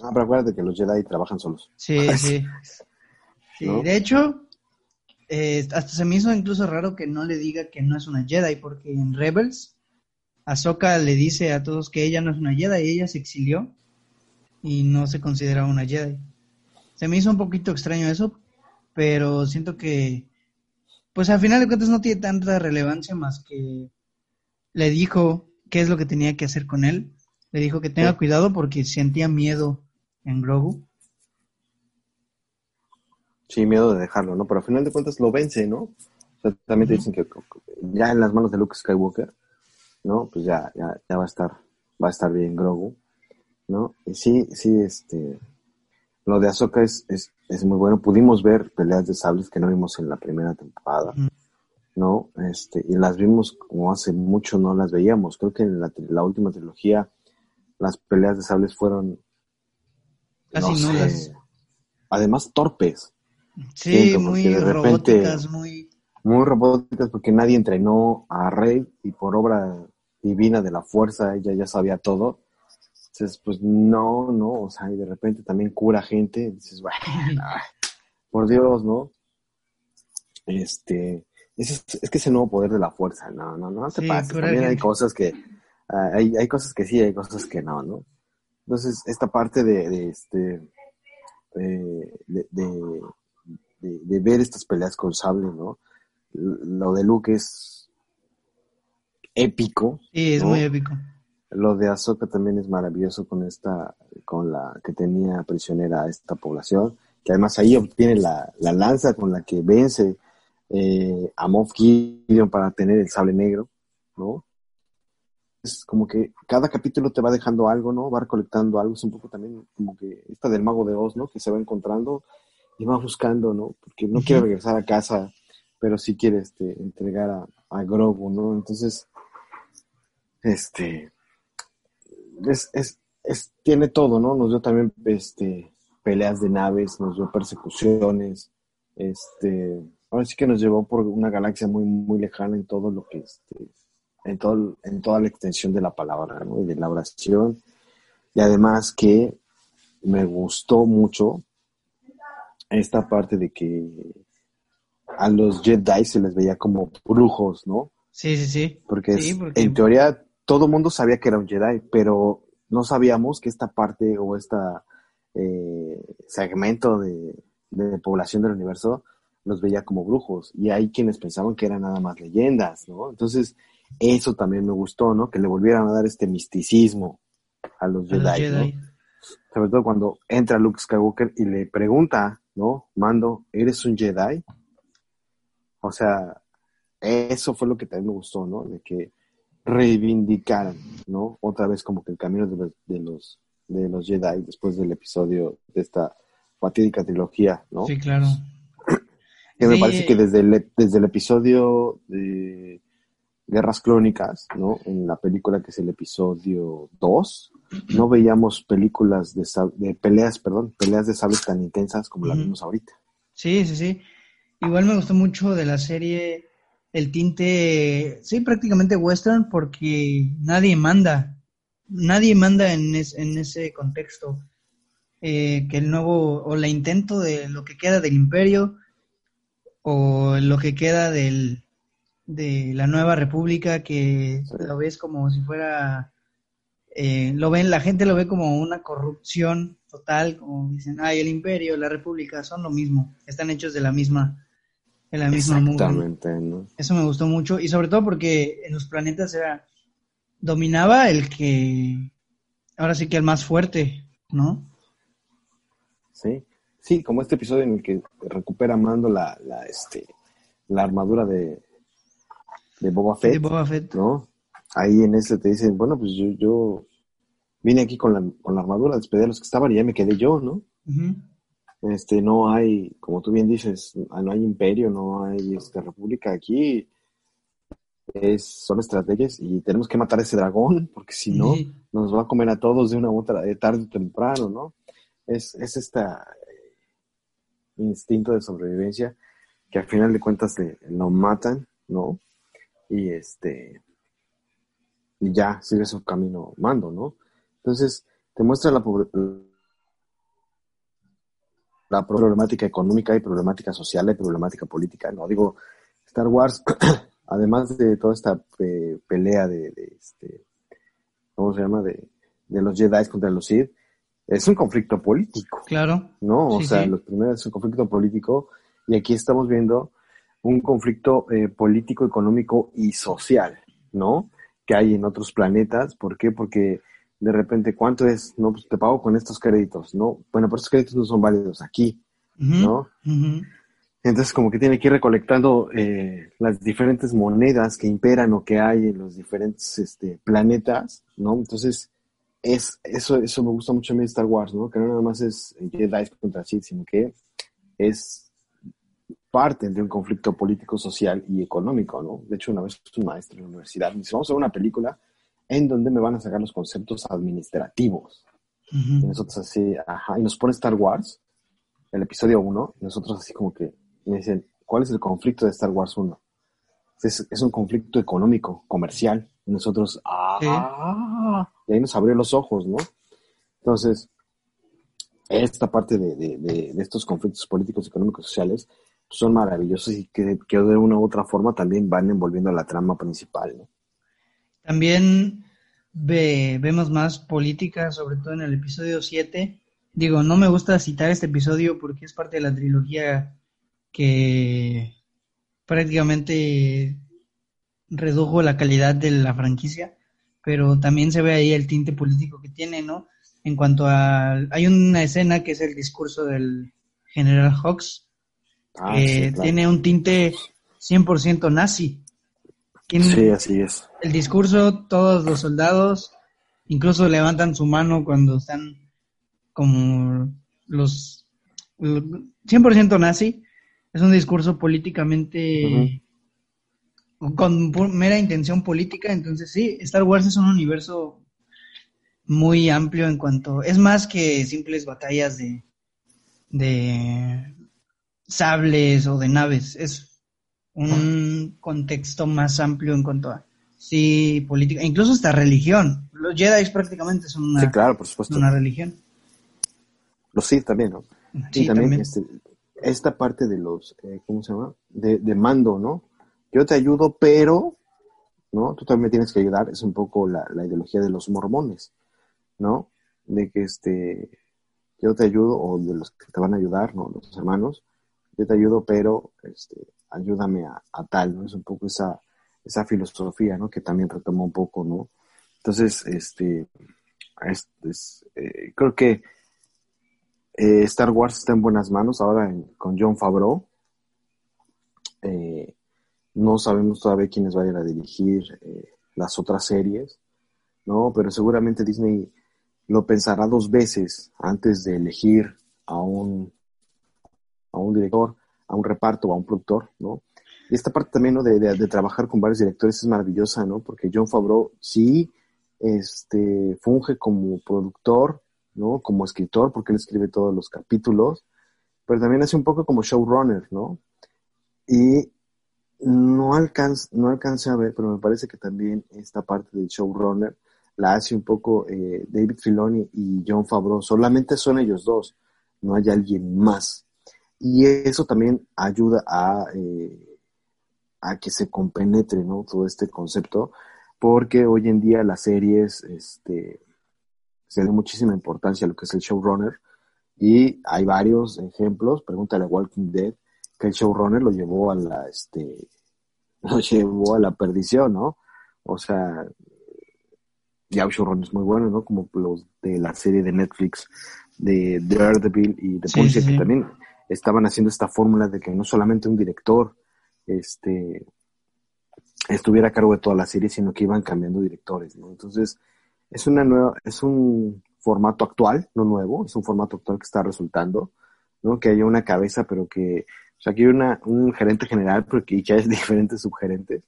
Ah, pero acuérdate que los Jedi trabajan solos. Sí, sí. sí. De hecho, eh, hasta se me hizo incluso raro que no le diga que no es una Jedi, porque en Rebels, Ahsoka le dice a todos que ella no es una Jedi, y ella se exilió y no se considera una Jedi. Se me hizo un poquito extraño eso, pero siento que, pues al final de cuentas no tiene tanta relevancia más que le dijo qué es lo que tenía que hacer con él. Le dijo que tenga cuidado porque sentía miedo en Grogu Sí, miedo de dejarlo, ¿no? Pero al final de cuentas lo vence, ¿no? O sea, también te dicen que ya en las manos de Luke Skywalker, ¿no? Pues ya, ya, ya va a estar, va a estar bien Grogu, ¿no? Y sí, sí, este, lo de Ahsoka es, es, es muy bueno. Pudimos ver peleas de sables que no vimos en la primera temporada, ¿no? Este, y las vimos como hace mucho no las veíamos. Creo que en la, la última trilogía las peleas de sables fueron casi nulas. Además torpes. Sí, muy robóticas, muy... muy robóticas porque nadie entrenó a Rey y por obra divina de la fuerza ella ya sabía todo. Entonces, pues no, no, o sea, y de repente también cura gente, dices, bueno, por Dios, ¿no? Este, es, es que es el nuevo poder de la fuerza, no, no, no te sí, También hay cosas que, ah, hay, hay cosas que sí, hay cosas que no, ¿no? Entonces, esta parte de, de este, de, de, de, ver estas peleas con sable, ¿no? Lo de Luke es épico. Sí, es muy épico. Lo de Ahsoka también es maravilloso con esta, con la que tenía prisionera a esta población, que además ahí obtiene la, la lanza con la que vence eh, a Moff Gideon para tener el sable negro, ¿no? Es como que cada capítulo te va dejando algo, ¿no? Va recolectando algo, es un poco también como que esta del mago de Oz, ¿no? Que se va encontrando y va buscando, ¿no? Porque no quiere regresar a casa, pero sí quiere este, entregar a, a Grogu, ¿no? Entonces, este, es, es, es, tiene todo, ¿no? Nos dio también, este, peleas de naves, nos dio persecuciones, este, ahora sí que nos llevó por una galaxia muy, muy lejana en todo lo que, este, en, todo, en toda la extensión de la palabra, ¿no? Y de la oración. Y además que me gustó mucho esta parte de que a los Jedi se les veía como brujos, ¿no? Sí, sí, sí. Porque, en teoría todo mundo sabía que era un Jedi, pero no sabíamos que esta parte o este segmento de, de población del universo los veía como brujos y hay quienes pensaban que eran nada más leyendas, ¿no? Entonces, eso también me gustó, ¿no? Que le volvieran a dar este misticismo a los Jedi, ¿no? Sobre todo cuando entra Luke Skywalker y le pregunta, ¿no? Mando, ¿eres un Jedi? O sea, eso fue lo que también me gustó, ¿no? De que reivindicaran, ¿no? Otra vez como que el camino de los, de los, de los Jedi después del episodio de esta fatídica trilogía, ¿no? Sí, claro. Que me parece que desde el, desde el episodio de Guerras Clónicas, ¿no? En la película que es el episodio 2, no veíamos películas de, de peleas, perdón, peleas de sables tan intensas como las vimos ahorita. Sí, sí, sí. Igual me gustó mucho de la serie el tinte, sí, prácticamente western porque nadie manda, nadie manda en, en ese contexto. Eh, que el nuevo, o la intento de lo que queda del imperio, o lo que queda del, de la nueva república, que lo ves como si fuera eh, lo ven, la gente lo ve como una corrupción total, como dicen, ay, el imperio, la república, son lo mismo, están hechos de la misma, de la misma Exactamente, ¿no? Eso me gustó mucho, y sobre todo porque en los planetas era, dominaba el que, ahora sí que el más fuerte, ¿no? Sí, sí, como este episodio en el que recupera Mando la, la, este, la armadura de, de Boba Fett, de Boba Fett. ¿no? ahí en ese te dicen, bueno, pues yo, yo vine aquí con la, con la armadura, despedí a los que estaban y ya me quedé yo, ¿no? Este, no hay, como tú bien dices, no hay imperio, no hay este, república aquí, es, son estrategias y tenemos que matar a ese dragón, porque si no, nos va a comer a todos de una u otra, de tarde o temprano, ¿no? Es, es este instinto de sobrevivencia que al final de cuentas le, lo matan, ¿no? Y este, y ya sigue su camino mando, ¿no? Entonces, te muestra la, la problemática económica y problemática social y problemática política, ¿no? Digo, Star Wars, además de toda esta pelea de, este, ¿cómo se llama? De, los Jedi contra los Sith, es un conflicto político. Claro. ¿No? O sea, los primeros es un conflicto político y aquí estamos viendo un conflicto eh, político, económico y social, ¿no? que hay en otros planetas. ¿Por qué? Porque de repente, ¿cuánto es? No, pues te pago con estos créditos, ¿no? Bueno, pero estos créditos no son válidos aquí, ¿no? Entonces, como que tiene que ir recolectando eh, las diferentes monedas que imperan o que hay en los diferentes este, planetas, ¿no? Entonces, es, eso, eso me gusta mucho a mí de Star Wars, ¿no? Que no nada más es Jedi contra Sith, sino que es parten de un conflicto político, social y económico, ¿no? De hecho, una vez un maestro en la universidad me dice, vamos a ver una película en donde me van a sacar los conceptos administrativos. Y nosotros así, ajá, y nos pone Star Wars, el episodio 1, y nosotros así como que me dicen, ¿cuál es el conflicto de Star Wars 1? Es, es un conflicto económico, comercial. Y nosotros, ah, y ahí nos abrió los ojos, ¿no? Entonces, esta parte de, de, estos conflictos políticos, económicos, sociales, son maravillosos y que, de una u otra forma también van envolviendo la trama principal. También vemos más política, sobre todo en el episodio 7. Digo, no me gusta citar este episodio porque es parte de la trilogía que prácticamente redujo la calidad de la franquicia, pero también se ve ahí el tinte político que tiene, ¿no? En cuanto a... Hay una escena que es el discurso del general Hawks, ah, que tiene un tinte 100% nazi. Sí, así es. El discurso, todos los soldados incluso levantan su mano cuando están como los, 100% nazi. Es un discurso políticamente con mera intención política, entonces sí, Star Wars es un universo muy amplio en cuanto es más que simples batallas de de sables o de naves, es un contexto más amplio en cuanto a sí, política, incluso hasta religión. Los Jedi prácticamente son una, claro, por supuesto. una religión. Los Sith también, ¿no? Sí, también, Este, esta parte de los, eh, ¿cómo se llama? De, de, mando, ¿no? Yo te ayudo, pero, ¿no? Tú también tienes que ayudar. Es un poco la, la ideología de los mormones, ¿no? De que, este, yo te ayudo, o de los que te van a ayudar, ¿no? Los hermanos, yo te ayudo, pero, este, ayúdame a, tal, ¿no? Es un poco esa, esa filosofía, ¿no? Que también retomó un poco, ¿no? Entonces, este, eh, creo que eh, Star Wars está en buenas manos ahora con John Favreau. Eh, no sabemos todavía quiénes vayan a dirigir las otras series, ¿no? Pero seguramente Disney lo pensará dos veces antes de elegir a un, a un director a un reparto a un productor, ¿no? Y esta parte también. De, de, trabajar con varios directores es maravillosa, ¿no? Porque John Favreau sí este, funge como productor, ¿no? Como escritor, porque él escribe todos los capítulos, pero también hace un poco como showrunner, ¿no? Y no, alcanz, no alcancé a ver, pero me parece que también esta parte del showrunner la hace un poco eh, David Filoni y John Favreau. Solamente son ellos dos, no hay alguien más. Y eso también ayuda a, eh, a que se compenetre ¿no? todo este concepto, porque hoy en día las series este, se da muchísima importancia a lo que es el showrunner, y hay varios ejemplos, pregúntale a Walking Dead, que el showrunner lo llevó a la, este, lo llevó a la perdición, ¿no? O sea, ya showrunners muy buenos, ¿no? Como los de la serie de Netflix de Daredevil y de Punisher, que también estaban haciendo esta fórmula de que no solamente un director este, estuviera a cargo de toda la serie, sino que iban cambiando directores, ¿no? Entonces, es una nueva, es un formato actual, no nuevo, es un formato actual que está resultando, ¿no? Que haya una cabeza, pero que, o sea, que hay una, un gerente general, pero que, que haya diferentes subgerentes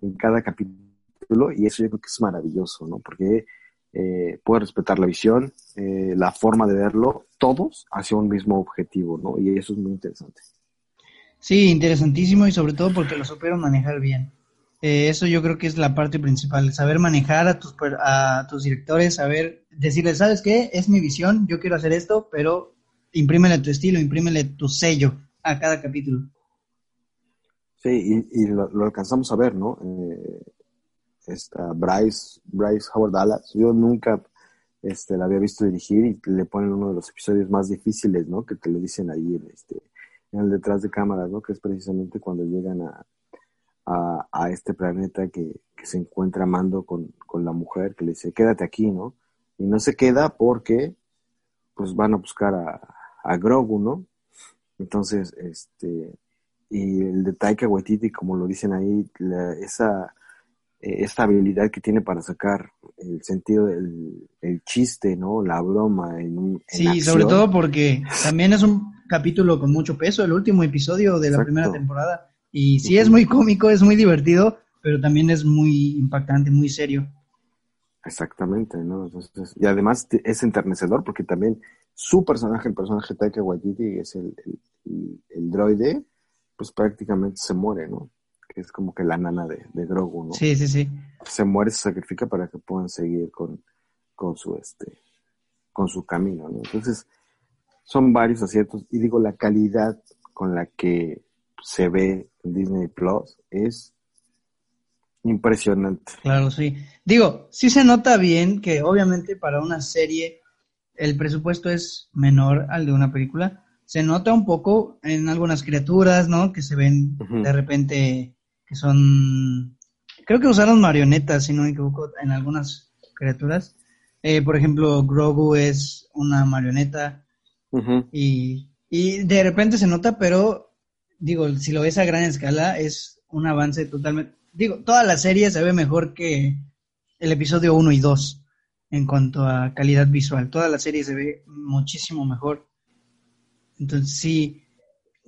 en cada capítulo, y eso yo creo que es maravilloso, ¿no? Porque eh, puede respetar la visión, eh, la forma de verlo, todos hacia un mismo objetivo, ¿no? Y eso es muy interesante. Sí, interesantísimo y sobre todo porque lo supieron manejar bien. Eh, eso yo creo que es la parte principal, saber manejar a tus, a tus directores, saber decirles, ¿sabes qué? Es mi visión, yo quiero hacer esto, pero imprímele tu estilo, imprímele tu sello a cada capítulo. Sí, y, lo, lo, alcanzamos a ver, ¿no? Eh, esta Bryce, Bryce Howard Dallas. Yo nunca este, la había visto dirigir y le ponen uno de los episodios más difíciles, ¿no? Que te lo dicen ahí en, este, el detrás de cámaras, ¿no? Que es precisamente cuando llegan a, a, este planeta que, se encuentra amando con, con la mujer, que le dice, quédate aquí, ¿no? Y no se queda porque, pues van a buscar a, a Grogu, ¿no? Entonces, este, y el de Taika Waititi, como lo dicen ahí, esa eh, esta habilidad que tiene para sacar el sentido del el chiste, ¿no? La broma en un... sí, sobre todo porque también es un capítulo con mucho peso, el último episodio de la primera temporada. Y sí es muy cómico, es muy divertido, pero también es muy impactante, muy serio. Exactamente, ¿no? Entonces, y además es enternecedor porque también su personaje, el personaje Taika Waititi, es el, el, el droide, pues prácticamente se muere, ¿no? Que es como que la nana de, de Grogu, ¿no? Sí, sí, sí. Se muere, se sacrifica para que puedan seguir con, con su este con su camino, ¿no? Entonces, son varios aciertos y digo, la calidad con la que se ve Disney Plus es impresionante. Claro, sí. Digo, sí se nota bien que obviamente para una serie el presupuesto es menor al de una película. Se nota un poco en algunas criaturas, ¿no? Que se ven de repente que son... Creo que usaron marionetas, si no me equivoco, en algunas criaturas. Eh, por ejemplo, Grogu es una marioneta y, y de repente se nota, pero digo, si lo ves a gran escala, es un avance totalmente... Digo, toda la serie se ve mejor que el episodio 1 y 2 en cuanto a calidad visual. Toda la serie se ve muchísimo mejor. Entonces sí,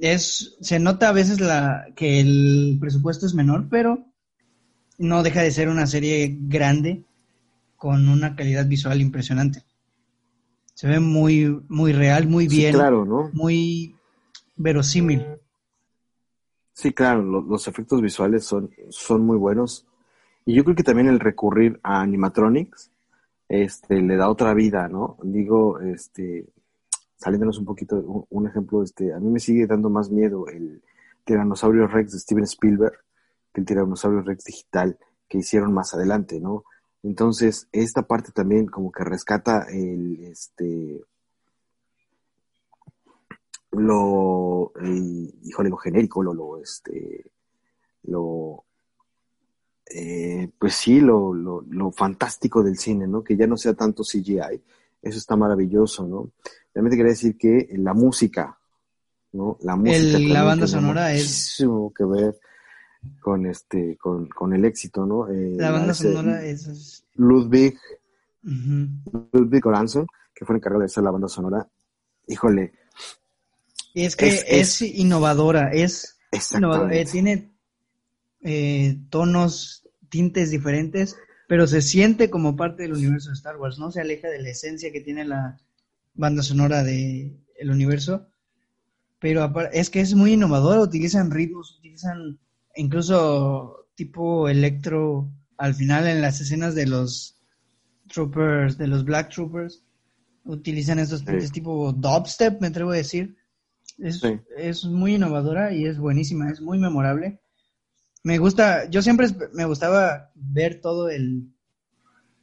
es, se nota a veces la, que el presupuesto es menor, pero no deja de ser una serie grande con una calidad visual impresionante. Se ve muy, muy real, muy bien. claro, ¿no? Muy verosímil. Sí, claro, los efectos visuales son, son muy buenos. Y yo creo que también el recurrir a animatronics este, le da otra vida, ¿no? Digo, este, saliéndonos un poquito, un, ejemplo, este, a mí me sigue dando más miedo el Tiranosaurio Rex de Steven Spielberg que el Tiranosaurio Rex digital que hicieron más adelante, ¿no? Entonces, esta parte también como que rescata el, este, lo, híjole, lo genérico, lo, lo, este, lo, eh, pues sí, lo, lo, lo, fantástico del cine, ¿no? Que ya no sea tanto CGI. Eso está maravilloso, ¿no? Realmente quería decir que la música, ¿no? La música. la banda sonora es. Que ver con este, con, con el éxito, ¿no? Eh, la banda sonora es. Ludwig, Ludwig Oranson, que fue encargado de hacer la banda sonora. Híjole. es que es, innovadora, es. Innovadora, eh, tiene eh, tonos, tintes diferentes, pero se siente como parte del universo de Star Wars, no se aleja de la esencia que tiene la banda sonora del el universo, pero es que es muy innovadora, utilizan ritmos, utilizan incluso tipo electro al final en las escenas de los troopers, de los black troopers, utilizan estos tintes tipo dubstep, me atrevo a decir. Es, es muy innovadora y es buenísima, es muy memorable. Me gusta, yo siempre me gustaba ver todo el,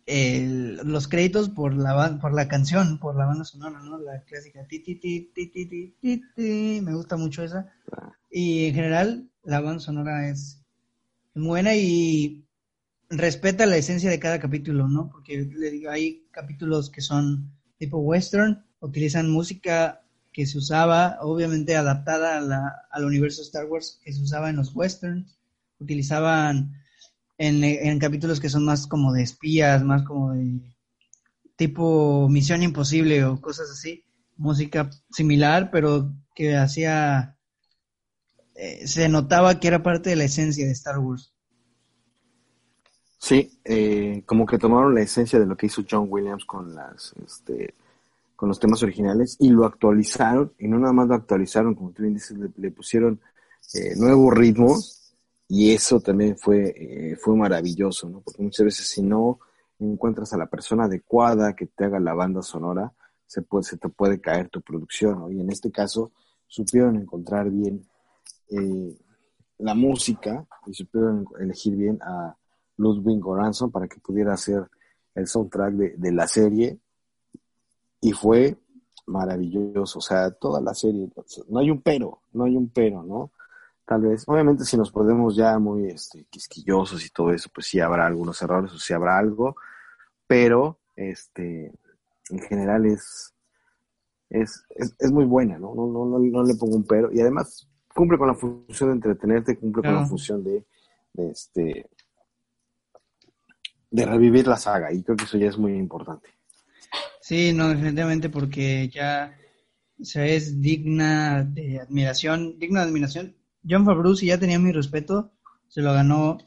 el los créditos por la por la canción, por la banda sonora, ¿no? La clásica ti ti ti ti ti ti ti, me gusta mucho esa. Y en general la banda sonora es buena y respeta la esencia de cada capítulo, ¿no? Porque hay capítulos que son tipo western, utilizan música que se usaba, obviamente adaptada a la, al universo Star Wars que se usaba en los westerns utilizaban en, capítulos que son más como de espías, más como de tipo Misión Imposible o cosas así, música similar, pero que hacía, eh, se notaba que era parte de la esencia de Star Wars. Sí, eh, como que tomaron la esencia de lo que hizo John Williams con las, este, con los temas originales y lo actualizaron, y no nada más lo actualizaron, como tú bien dices, le, pusieron eh, nuevos ritmos y eso también fue, eh, fue maravilloso, ¿no? Porque muchas veces si no encuentras a la persona adecuada que te haga la banda sonora, se, puede, se te puede caer tu producción, ¿no? Y en este caso supieron encontrar bien eh, la música y supieron elegir bien a Ludwig Goranson para que pudiera hacer el soundtrack de, de la serie y fue maravilloso, o sea, toda la serie, no hay un pero, no hay un pero, ¿no? Tal vez. Obviamente si nos podemos ya muy este, quisquillosos y todo eso, pues sí habrá algunos errores o sí habrá algo, pero este, en general es, es, es, muy buena, ¿no? No, no, no, le pongo un pero. Y además cumple con la función de entretenerte, cumple con la función de, de, este, de revivir la saga. Y creo que eso ya es muy importante. Sí, no, definitivamente porque ya se es digna de admiración, digna de admiración John Favreau, si ya tenía mi respeto, se lo ganó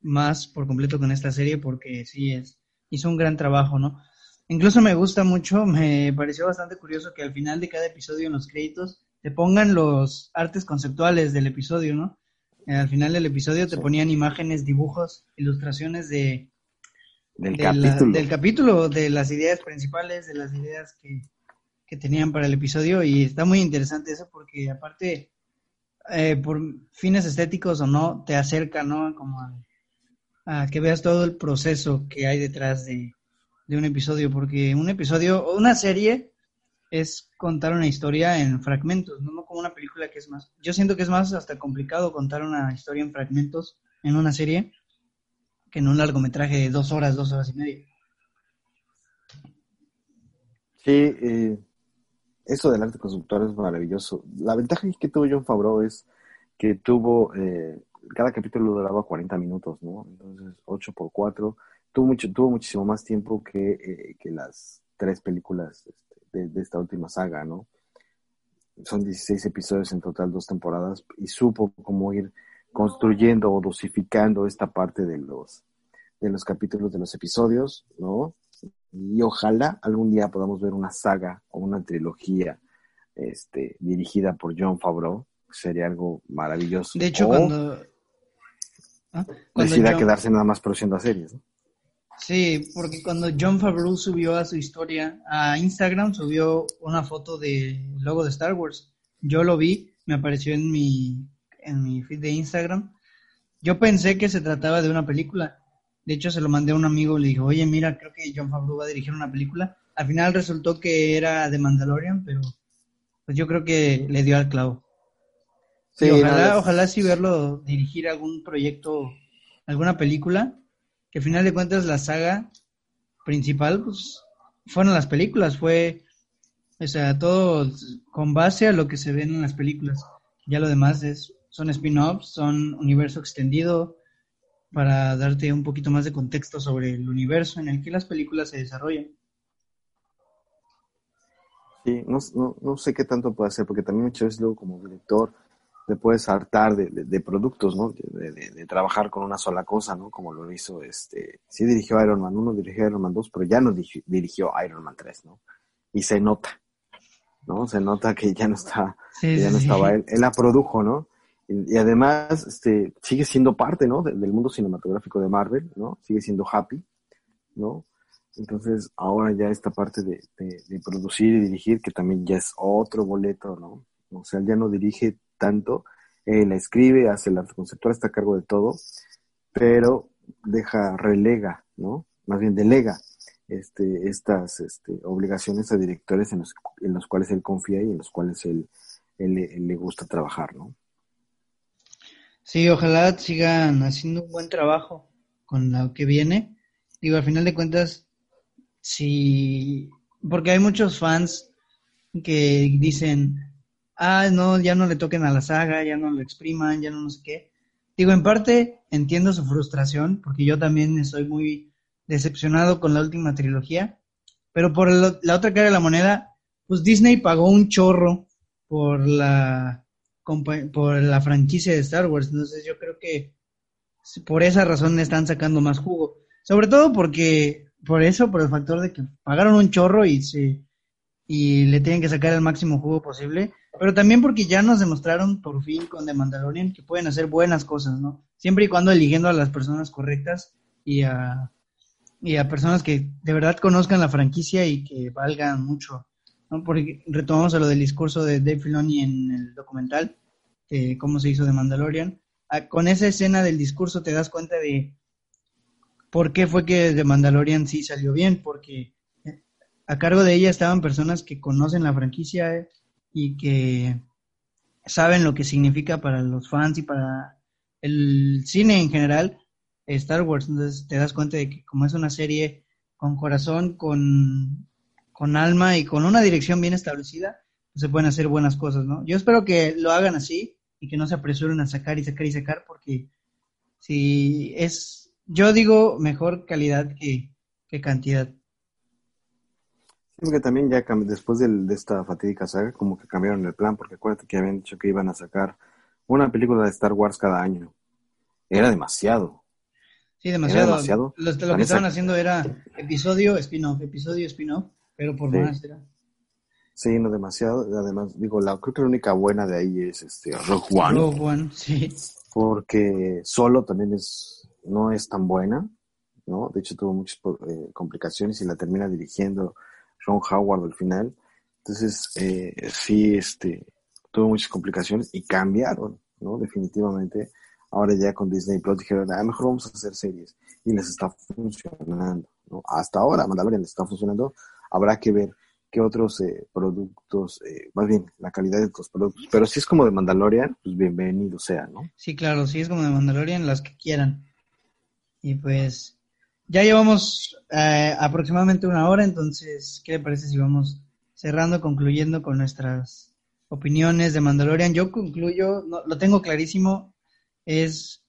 más por completo con esta serie porque sí es, hizo un gran trabajo, ¿no? Incluso me gusta mucho, me pareció bastante curioso que al final de cada episodio en los créditos te pongan los artes conceptuales del episodio, ¿no? Eh, al final del episodio te ponían imágenes, dibujos, ilustraciones de, del, capítulo. del capítulo, de las ideas principales, de las ideas que, que tenían para el episodio y está muy interesante eso porque aparte, eh, por fines estéticos o no, te acerca, ¿no? Como a, que veas todo el proceso que hay detrás de, de un episodio, porque un episodio o una serie es contar una historia en fragmentos, ¿no? como una película que es más. Yo siento que es más hasta complicado contar una historia en fragmentos en una serie que en un largometraje de dos horas, dos horas y media. Sí, eh, eso del arte constructor es maravilloso. La ventaja que tuvo John Favreau es que tuvo, eh, cada capítulo duraba 40 minutos, ¿no? Entonces, 8 por 4, tuvo, mucho, tuvo muchísimo más tiempo que, eh, las tres películas este, de, esta última saga, ¿no? Son 16 episodios en total, dos temporadas, y supo cómo ir construyendo o dosificando esta parte de los, de los capítulos de los episodios, ¿no? Y ojalá algún día podamos ver una saga o una trilogía este, dirigida por John Favreau. Sería algo maravilloso. De hecho, cuando... ¿Ah? decida quedarse nada más produciendo series, ¿no? Sí, porque cuando John Favreau subió a su historia a Instagram, subió una foto del logo de Star Wars. Yo lo vi, me apareció en mi, en mi feed de Instagram. Yo pensé que se trataba de una película. De hecho, se lo mandé a un amigo y le dije, oye, mira, creo que John Favreau va a dirigir una película. Al final resultó que era de Mandalorian, pero pues yo creo que le dio al clavo. Sí, ojalá, ojalá sí verlo dirigir algún proyecto, alguna película que al final de cuentas la saga principal, pues, fueron las películas, fue, o sea, todo con base a lo que se ven en las películas. Ya lo demás es, son spin-offs, son universo extendido, para darte un poquito más de contexto sobre el universo en el que las películas se desarrollan. Sí, no, no, no sé qué tanto puede hacer, porque también muchas veces luego como director te puedes hartar de, productos, ¿no? De, trabajar con una sola cosa, ¿no? Como lo hizo, este, sí dirigió Iron Man 1, dirigió Iron Man 2, pero ya no dirigió Iron Man 3, ¿no? Y se nota, ¿no? Se nota que ya no está, ya no estaba él, él la produjo, ¿no? Y, además, este, sigue siendo parte, ¿no? del mundo cinematográfico de Marvel, ¿no? Sigue siendo Happy, ¿no? Entonces, ahora ya esta parte de, de producir y dirigir, que también ya es otro boleto, ¿no? O sea, ya no dirige tanto, eh, la escribe, hace la conceptual, está a cargo de todo, pero deja, relega, ¿no? Más bien delega este, estas este, obligaciones a directores en los, en los cuales él confía y en los cuales él, le gusta trabajar, ¿no? Sí, ojalá sigan haciendo un buen trabajo con lo que viene. Digo, al final de cuentas, sí, porque hay muchos fans que dicen, ah, no, ya no le toquen a la saga, ya no lo expriman, ya no no sé qué. Digo, en parte entiendo su frustración, porque yo también estoy muy decepcionado con la última trilogía, pero por la otra cara de la moneda, pues Disney pagó un chorro por la, por la franquicia de Star Wars, entonces yo creo que por esa razón están sacando más jugo, sobre todo porque, por eso, por el factor de que pagaron un chorro y se y le tienen que sacar el máximo jugo posible. Pero también porque ya nos demostraron por fin con The Mandalorian que pueden hacer buenas cosas, ¿no? Siempre y cuando eligiendo a las personas correctas y a, y a personas que de verdad conozcan la franquicia y que valgan mucho, ¿no? Porque retomamos a lo del discurso de Dave Filoni en el documental, de cómo se hizo The Mandalorian. con esa escena del discurso te das cuenta de por qué fue que The Mandalorian sí salió bien, porque a cargo de ella estaban personas que conocen la franquicia, y que saben lo que significa para los fans y para el cine en general Star Wars. Entonces te das cuenta de que como es una serie con corazón, con, con alma y con una dirección bien establecida, pues se pueden hacer buenas cosas, ¿no? Yo espero que lo hagan así y que no se apresuren a sacar y sacar y sacar porque si es, yo digo mejor calidad que, que cantidad. Es que también ya después de, esta fatídica saga, como que cambiaron el plan, porque acuérdate que habían dicho que iban a sacar una película de Star Wars cada año. Era demasiado. Sí, demasiado. Lo, que estaban haciendo era episodio, spin-off, episodio, spin-off, pero por más era. Sí, no demasiado. Además, digo, la, creo que la única buena de ahí es este Rogue One. Rogue One, sí. Porque solo también es, no es tan buena, ¿no? De hecho, tuvo muchas eh, complicaciones y la termina dirigiendo Ron Howard al final. Entonces, eh, sí, este, tuvo muchas complicaciones y cambiaron, ¿no? Definitivamente. Ahora ya con Disney Plus dijeron, ah, mejor vamos a hacer series. Y les está funcionando, ¿no? Hasta ahora Mandalorian les está funcionando. Habrá que ver qué otros eh, productos, eh, más bien la calidad de los productos. Pero si es como de Mandalorian, pues bienvenido sea, ¿no? Sí, claro, si es como de Mandalorian, las que quieran. Y pues ya llevamos eh, aproximadamente una hora, entonces, ¿qué le parece si vamos cerrando, concluyendo con nuestras opiniones de Mandalorian? Yo concluyo, lo tengo clarísimo, es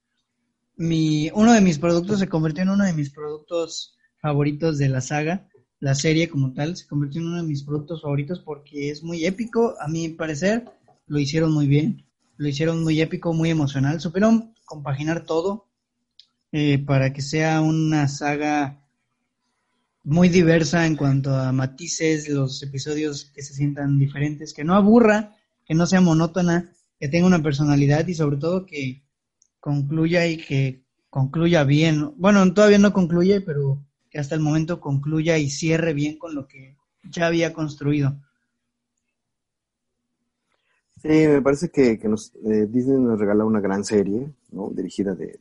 mi, uno de mis productos, se convirtió en uno de mis productos favoritos de la saga la serie como tal se convirtió en uno de mis productos favoritos porque es muy épico, a mi parecer, lo hicieron muy bien, lo hicieron muy épico, muy emocional, supieron compaginar todo eh, para que sea una saga muy diversa en cuanto a matices, los episodios que se sientan diferentes, que no aburra, que no sea monótona, que tenga una personalidad y sobre todo que concluya y que concluya bien. Bueno, todavía no concluye, pero que hasta el momento concluya y cierre bien con lo que ya había construido. Sí, me parece que, nos, eh, Disney nos regala una gran serie, ¿no? Dirigida de,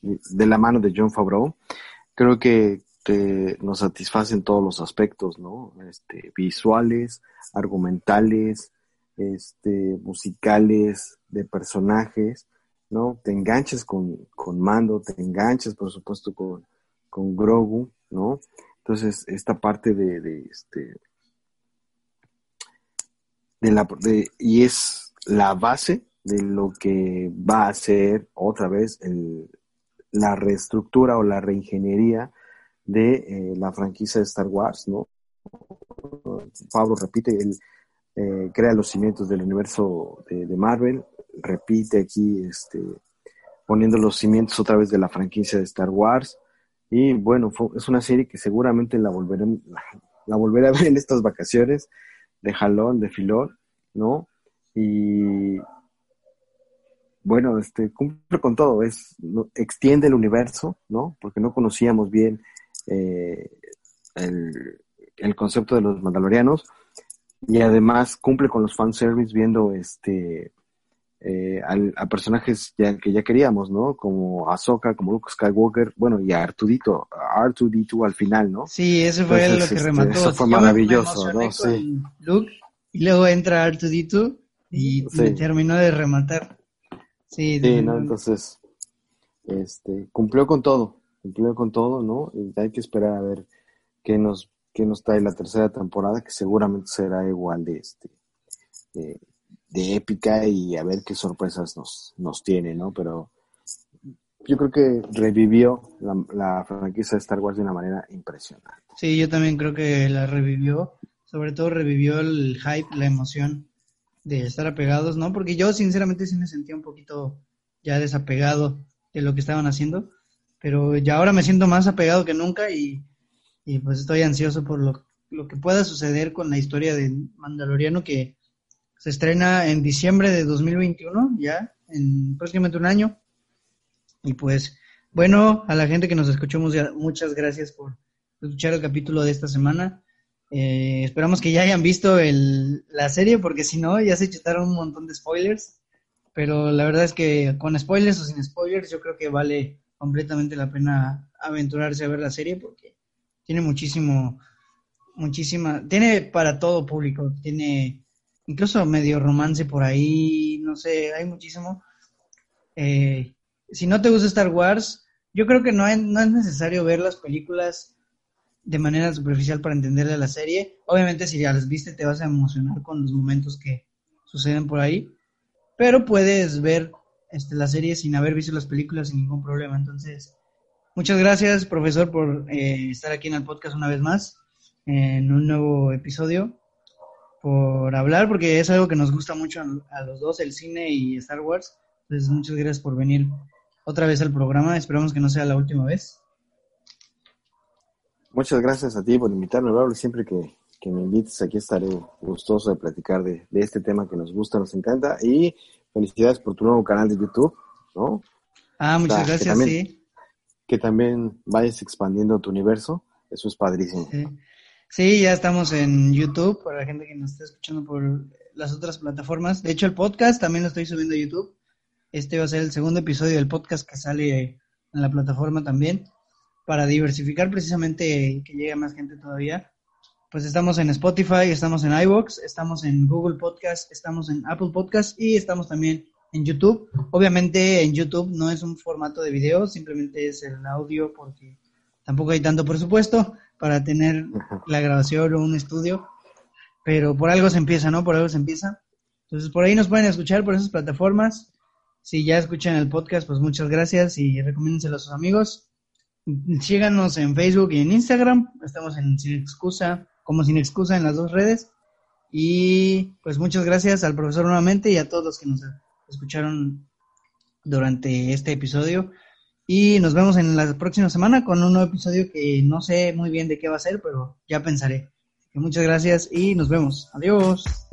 de, la mano de John Favreau. Creo que nos satisfacen todos los aspectos, ¿no? Este, visuales, argumentales, este, musicales, de personajes, ¿no? Te enganchas con, con Mando, te enganchas, por supuesto, con, con Grogu, ¿no? Entonces, esta parte de, de este, de la, de, y es la base de lo que va a ser otra vez el, la reestructura o la reingeniería de eh, la franquicia de Star Wars, ¿no? Pablo repite, él eh, crea los cimientos del universo de, de, Marvel, repite aquí, este, poniendo los cimientos otra vez de la franquicia de Star Wars, y bueno, es una serie que seguramente la volveré, la volveré a ver en estas vacaciones de jalón, de filón, ¿no? Y bueno, este cumple con todo, es extiende el universo, ¿no? Porque no conocíamos bien eh, el, el, concepto de los mandalorianos y además cumple con los fanservice viendo este eh, a personajes ya, que ya queríamos, ¿no? Como Ahsoka, como Luke Skywalker, bueno, y a Artudito, R2D2 al final, ¿no? Sí, eso fue lo que este, remató. Eso fue maravilloso, ¿no? Sí. Luke, y luego entra R2D2 y terminó de rematar. Sí, sí ¿no? Entonces, este, cumplió con todo, cumplió con todo, ¿no? Y hay que esperar a ver qué nos, qué nos trae la tercera temporada, que seguramente será igual de este. Eh, de épica y a ver qué sorpresas nos, nos tiene, ¿no? Pero yo creo que revivió la, franquicia de Star Wars de una manera impresionante. Sí, yo también creo que la revivió, sobre todo revivió el hype, la emoción de estar apegados, ¿no? Porque yo sinceramente sí me sentía un poquito ya desapegado de lo que estaban haciendo, pero ya ahora me siento más apegado que nunca y, y pues estoy ansioso por lo, lo que pueda suceder con la historia de Mandaloriano que se estrena en diciembre de 2021, ya, en próximamente un año. Y pues, bueno, a la gente que nos escuchó, muchas gracias por escuchar el capítulo de esta semana. Eh, esperamos que ya hayan visto el, la serie, porque si no, ya se chutaron un montón de spoilers. Pero la verdad es que con spoilers o sin spoilers, yo creo que vale completamente la pena aventurarse a ver la serie, porque tiene muchísimo, muchísima, tiene para todo público, tiene incluso medio romance por ahí, no sé, hay muchísimo. Eh, si no te gusta Star Wars, yo creo que no, no es necesario ver las películas de manera superficial para entenderle la serie. Obviamente si ya las viste te vas a emocionar con los momentos que suceden por ahí, pero puedes ver este, la serie sin haber visto las películas sin ningún problema. Entonces, muchas gracias profesor por eh, estar aquí en el podcast una vez más, en un nuevo episodio por hablar, porque es algo que nos gusta mucho a los dos, el cine y Star Wars. Entonces, muchas gracias por venir otra vez al programa. Esperamos que no sea la última vez. Muchas gracias a ti por invitarme, Pablo. Siempre que, que me invites, aquí estaré gustoso de platicar de, este tema que nos gusta, nos encanta. Y felicidades por tu nuevo canal de YouTube, ¿no? Ah, muchas gracias, sí. Que también vayas expandiendo tu universo, eso es padrísimo. Sí. Ya estamos en YouTube, para la gente que nos está escuchando por las otras plataformas. De hecho, el podcast también lo estoy subiendo a YouTube. Este va a ser el segundo episodio del podcast que sale en la plataforma también, para diversificar precisamente que llegue más gente todavía pues estamos en Spotify, estamos en iVoox, estamos en Google Podcast, estamos en Apple Podcast y estamos también en YouTube. Obviamente en YouTube no es un formato de video, simplemente es el audio porque tampoco hay tanto presupuesto para tener la grabación o un estudio, pero por algo se empieza, ¿no? Por algo se empieza. Entonces por ahí nos pueden escuchar por esas plataformas. Si ya escuchan el podcast, pues muchas gracias y recomiéndenselo a sus amigos. Síganos en Facebook y en Instagram. Estamos en Sin Excusa como sin excusa en las dos redes. Y pues muchas gracias al profesor nuevamente y a todos los que nos escucharon durante este episodio. Y nos vemos en la próxima semana con un nuevo episodio que no sé muy bien de qué va a ser, pero ya pensaré. muchas gracias y nos vemos. Adiós.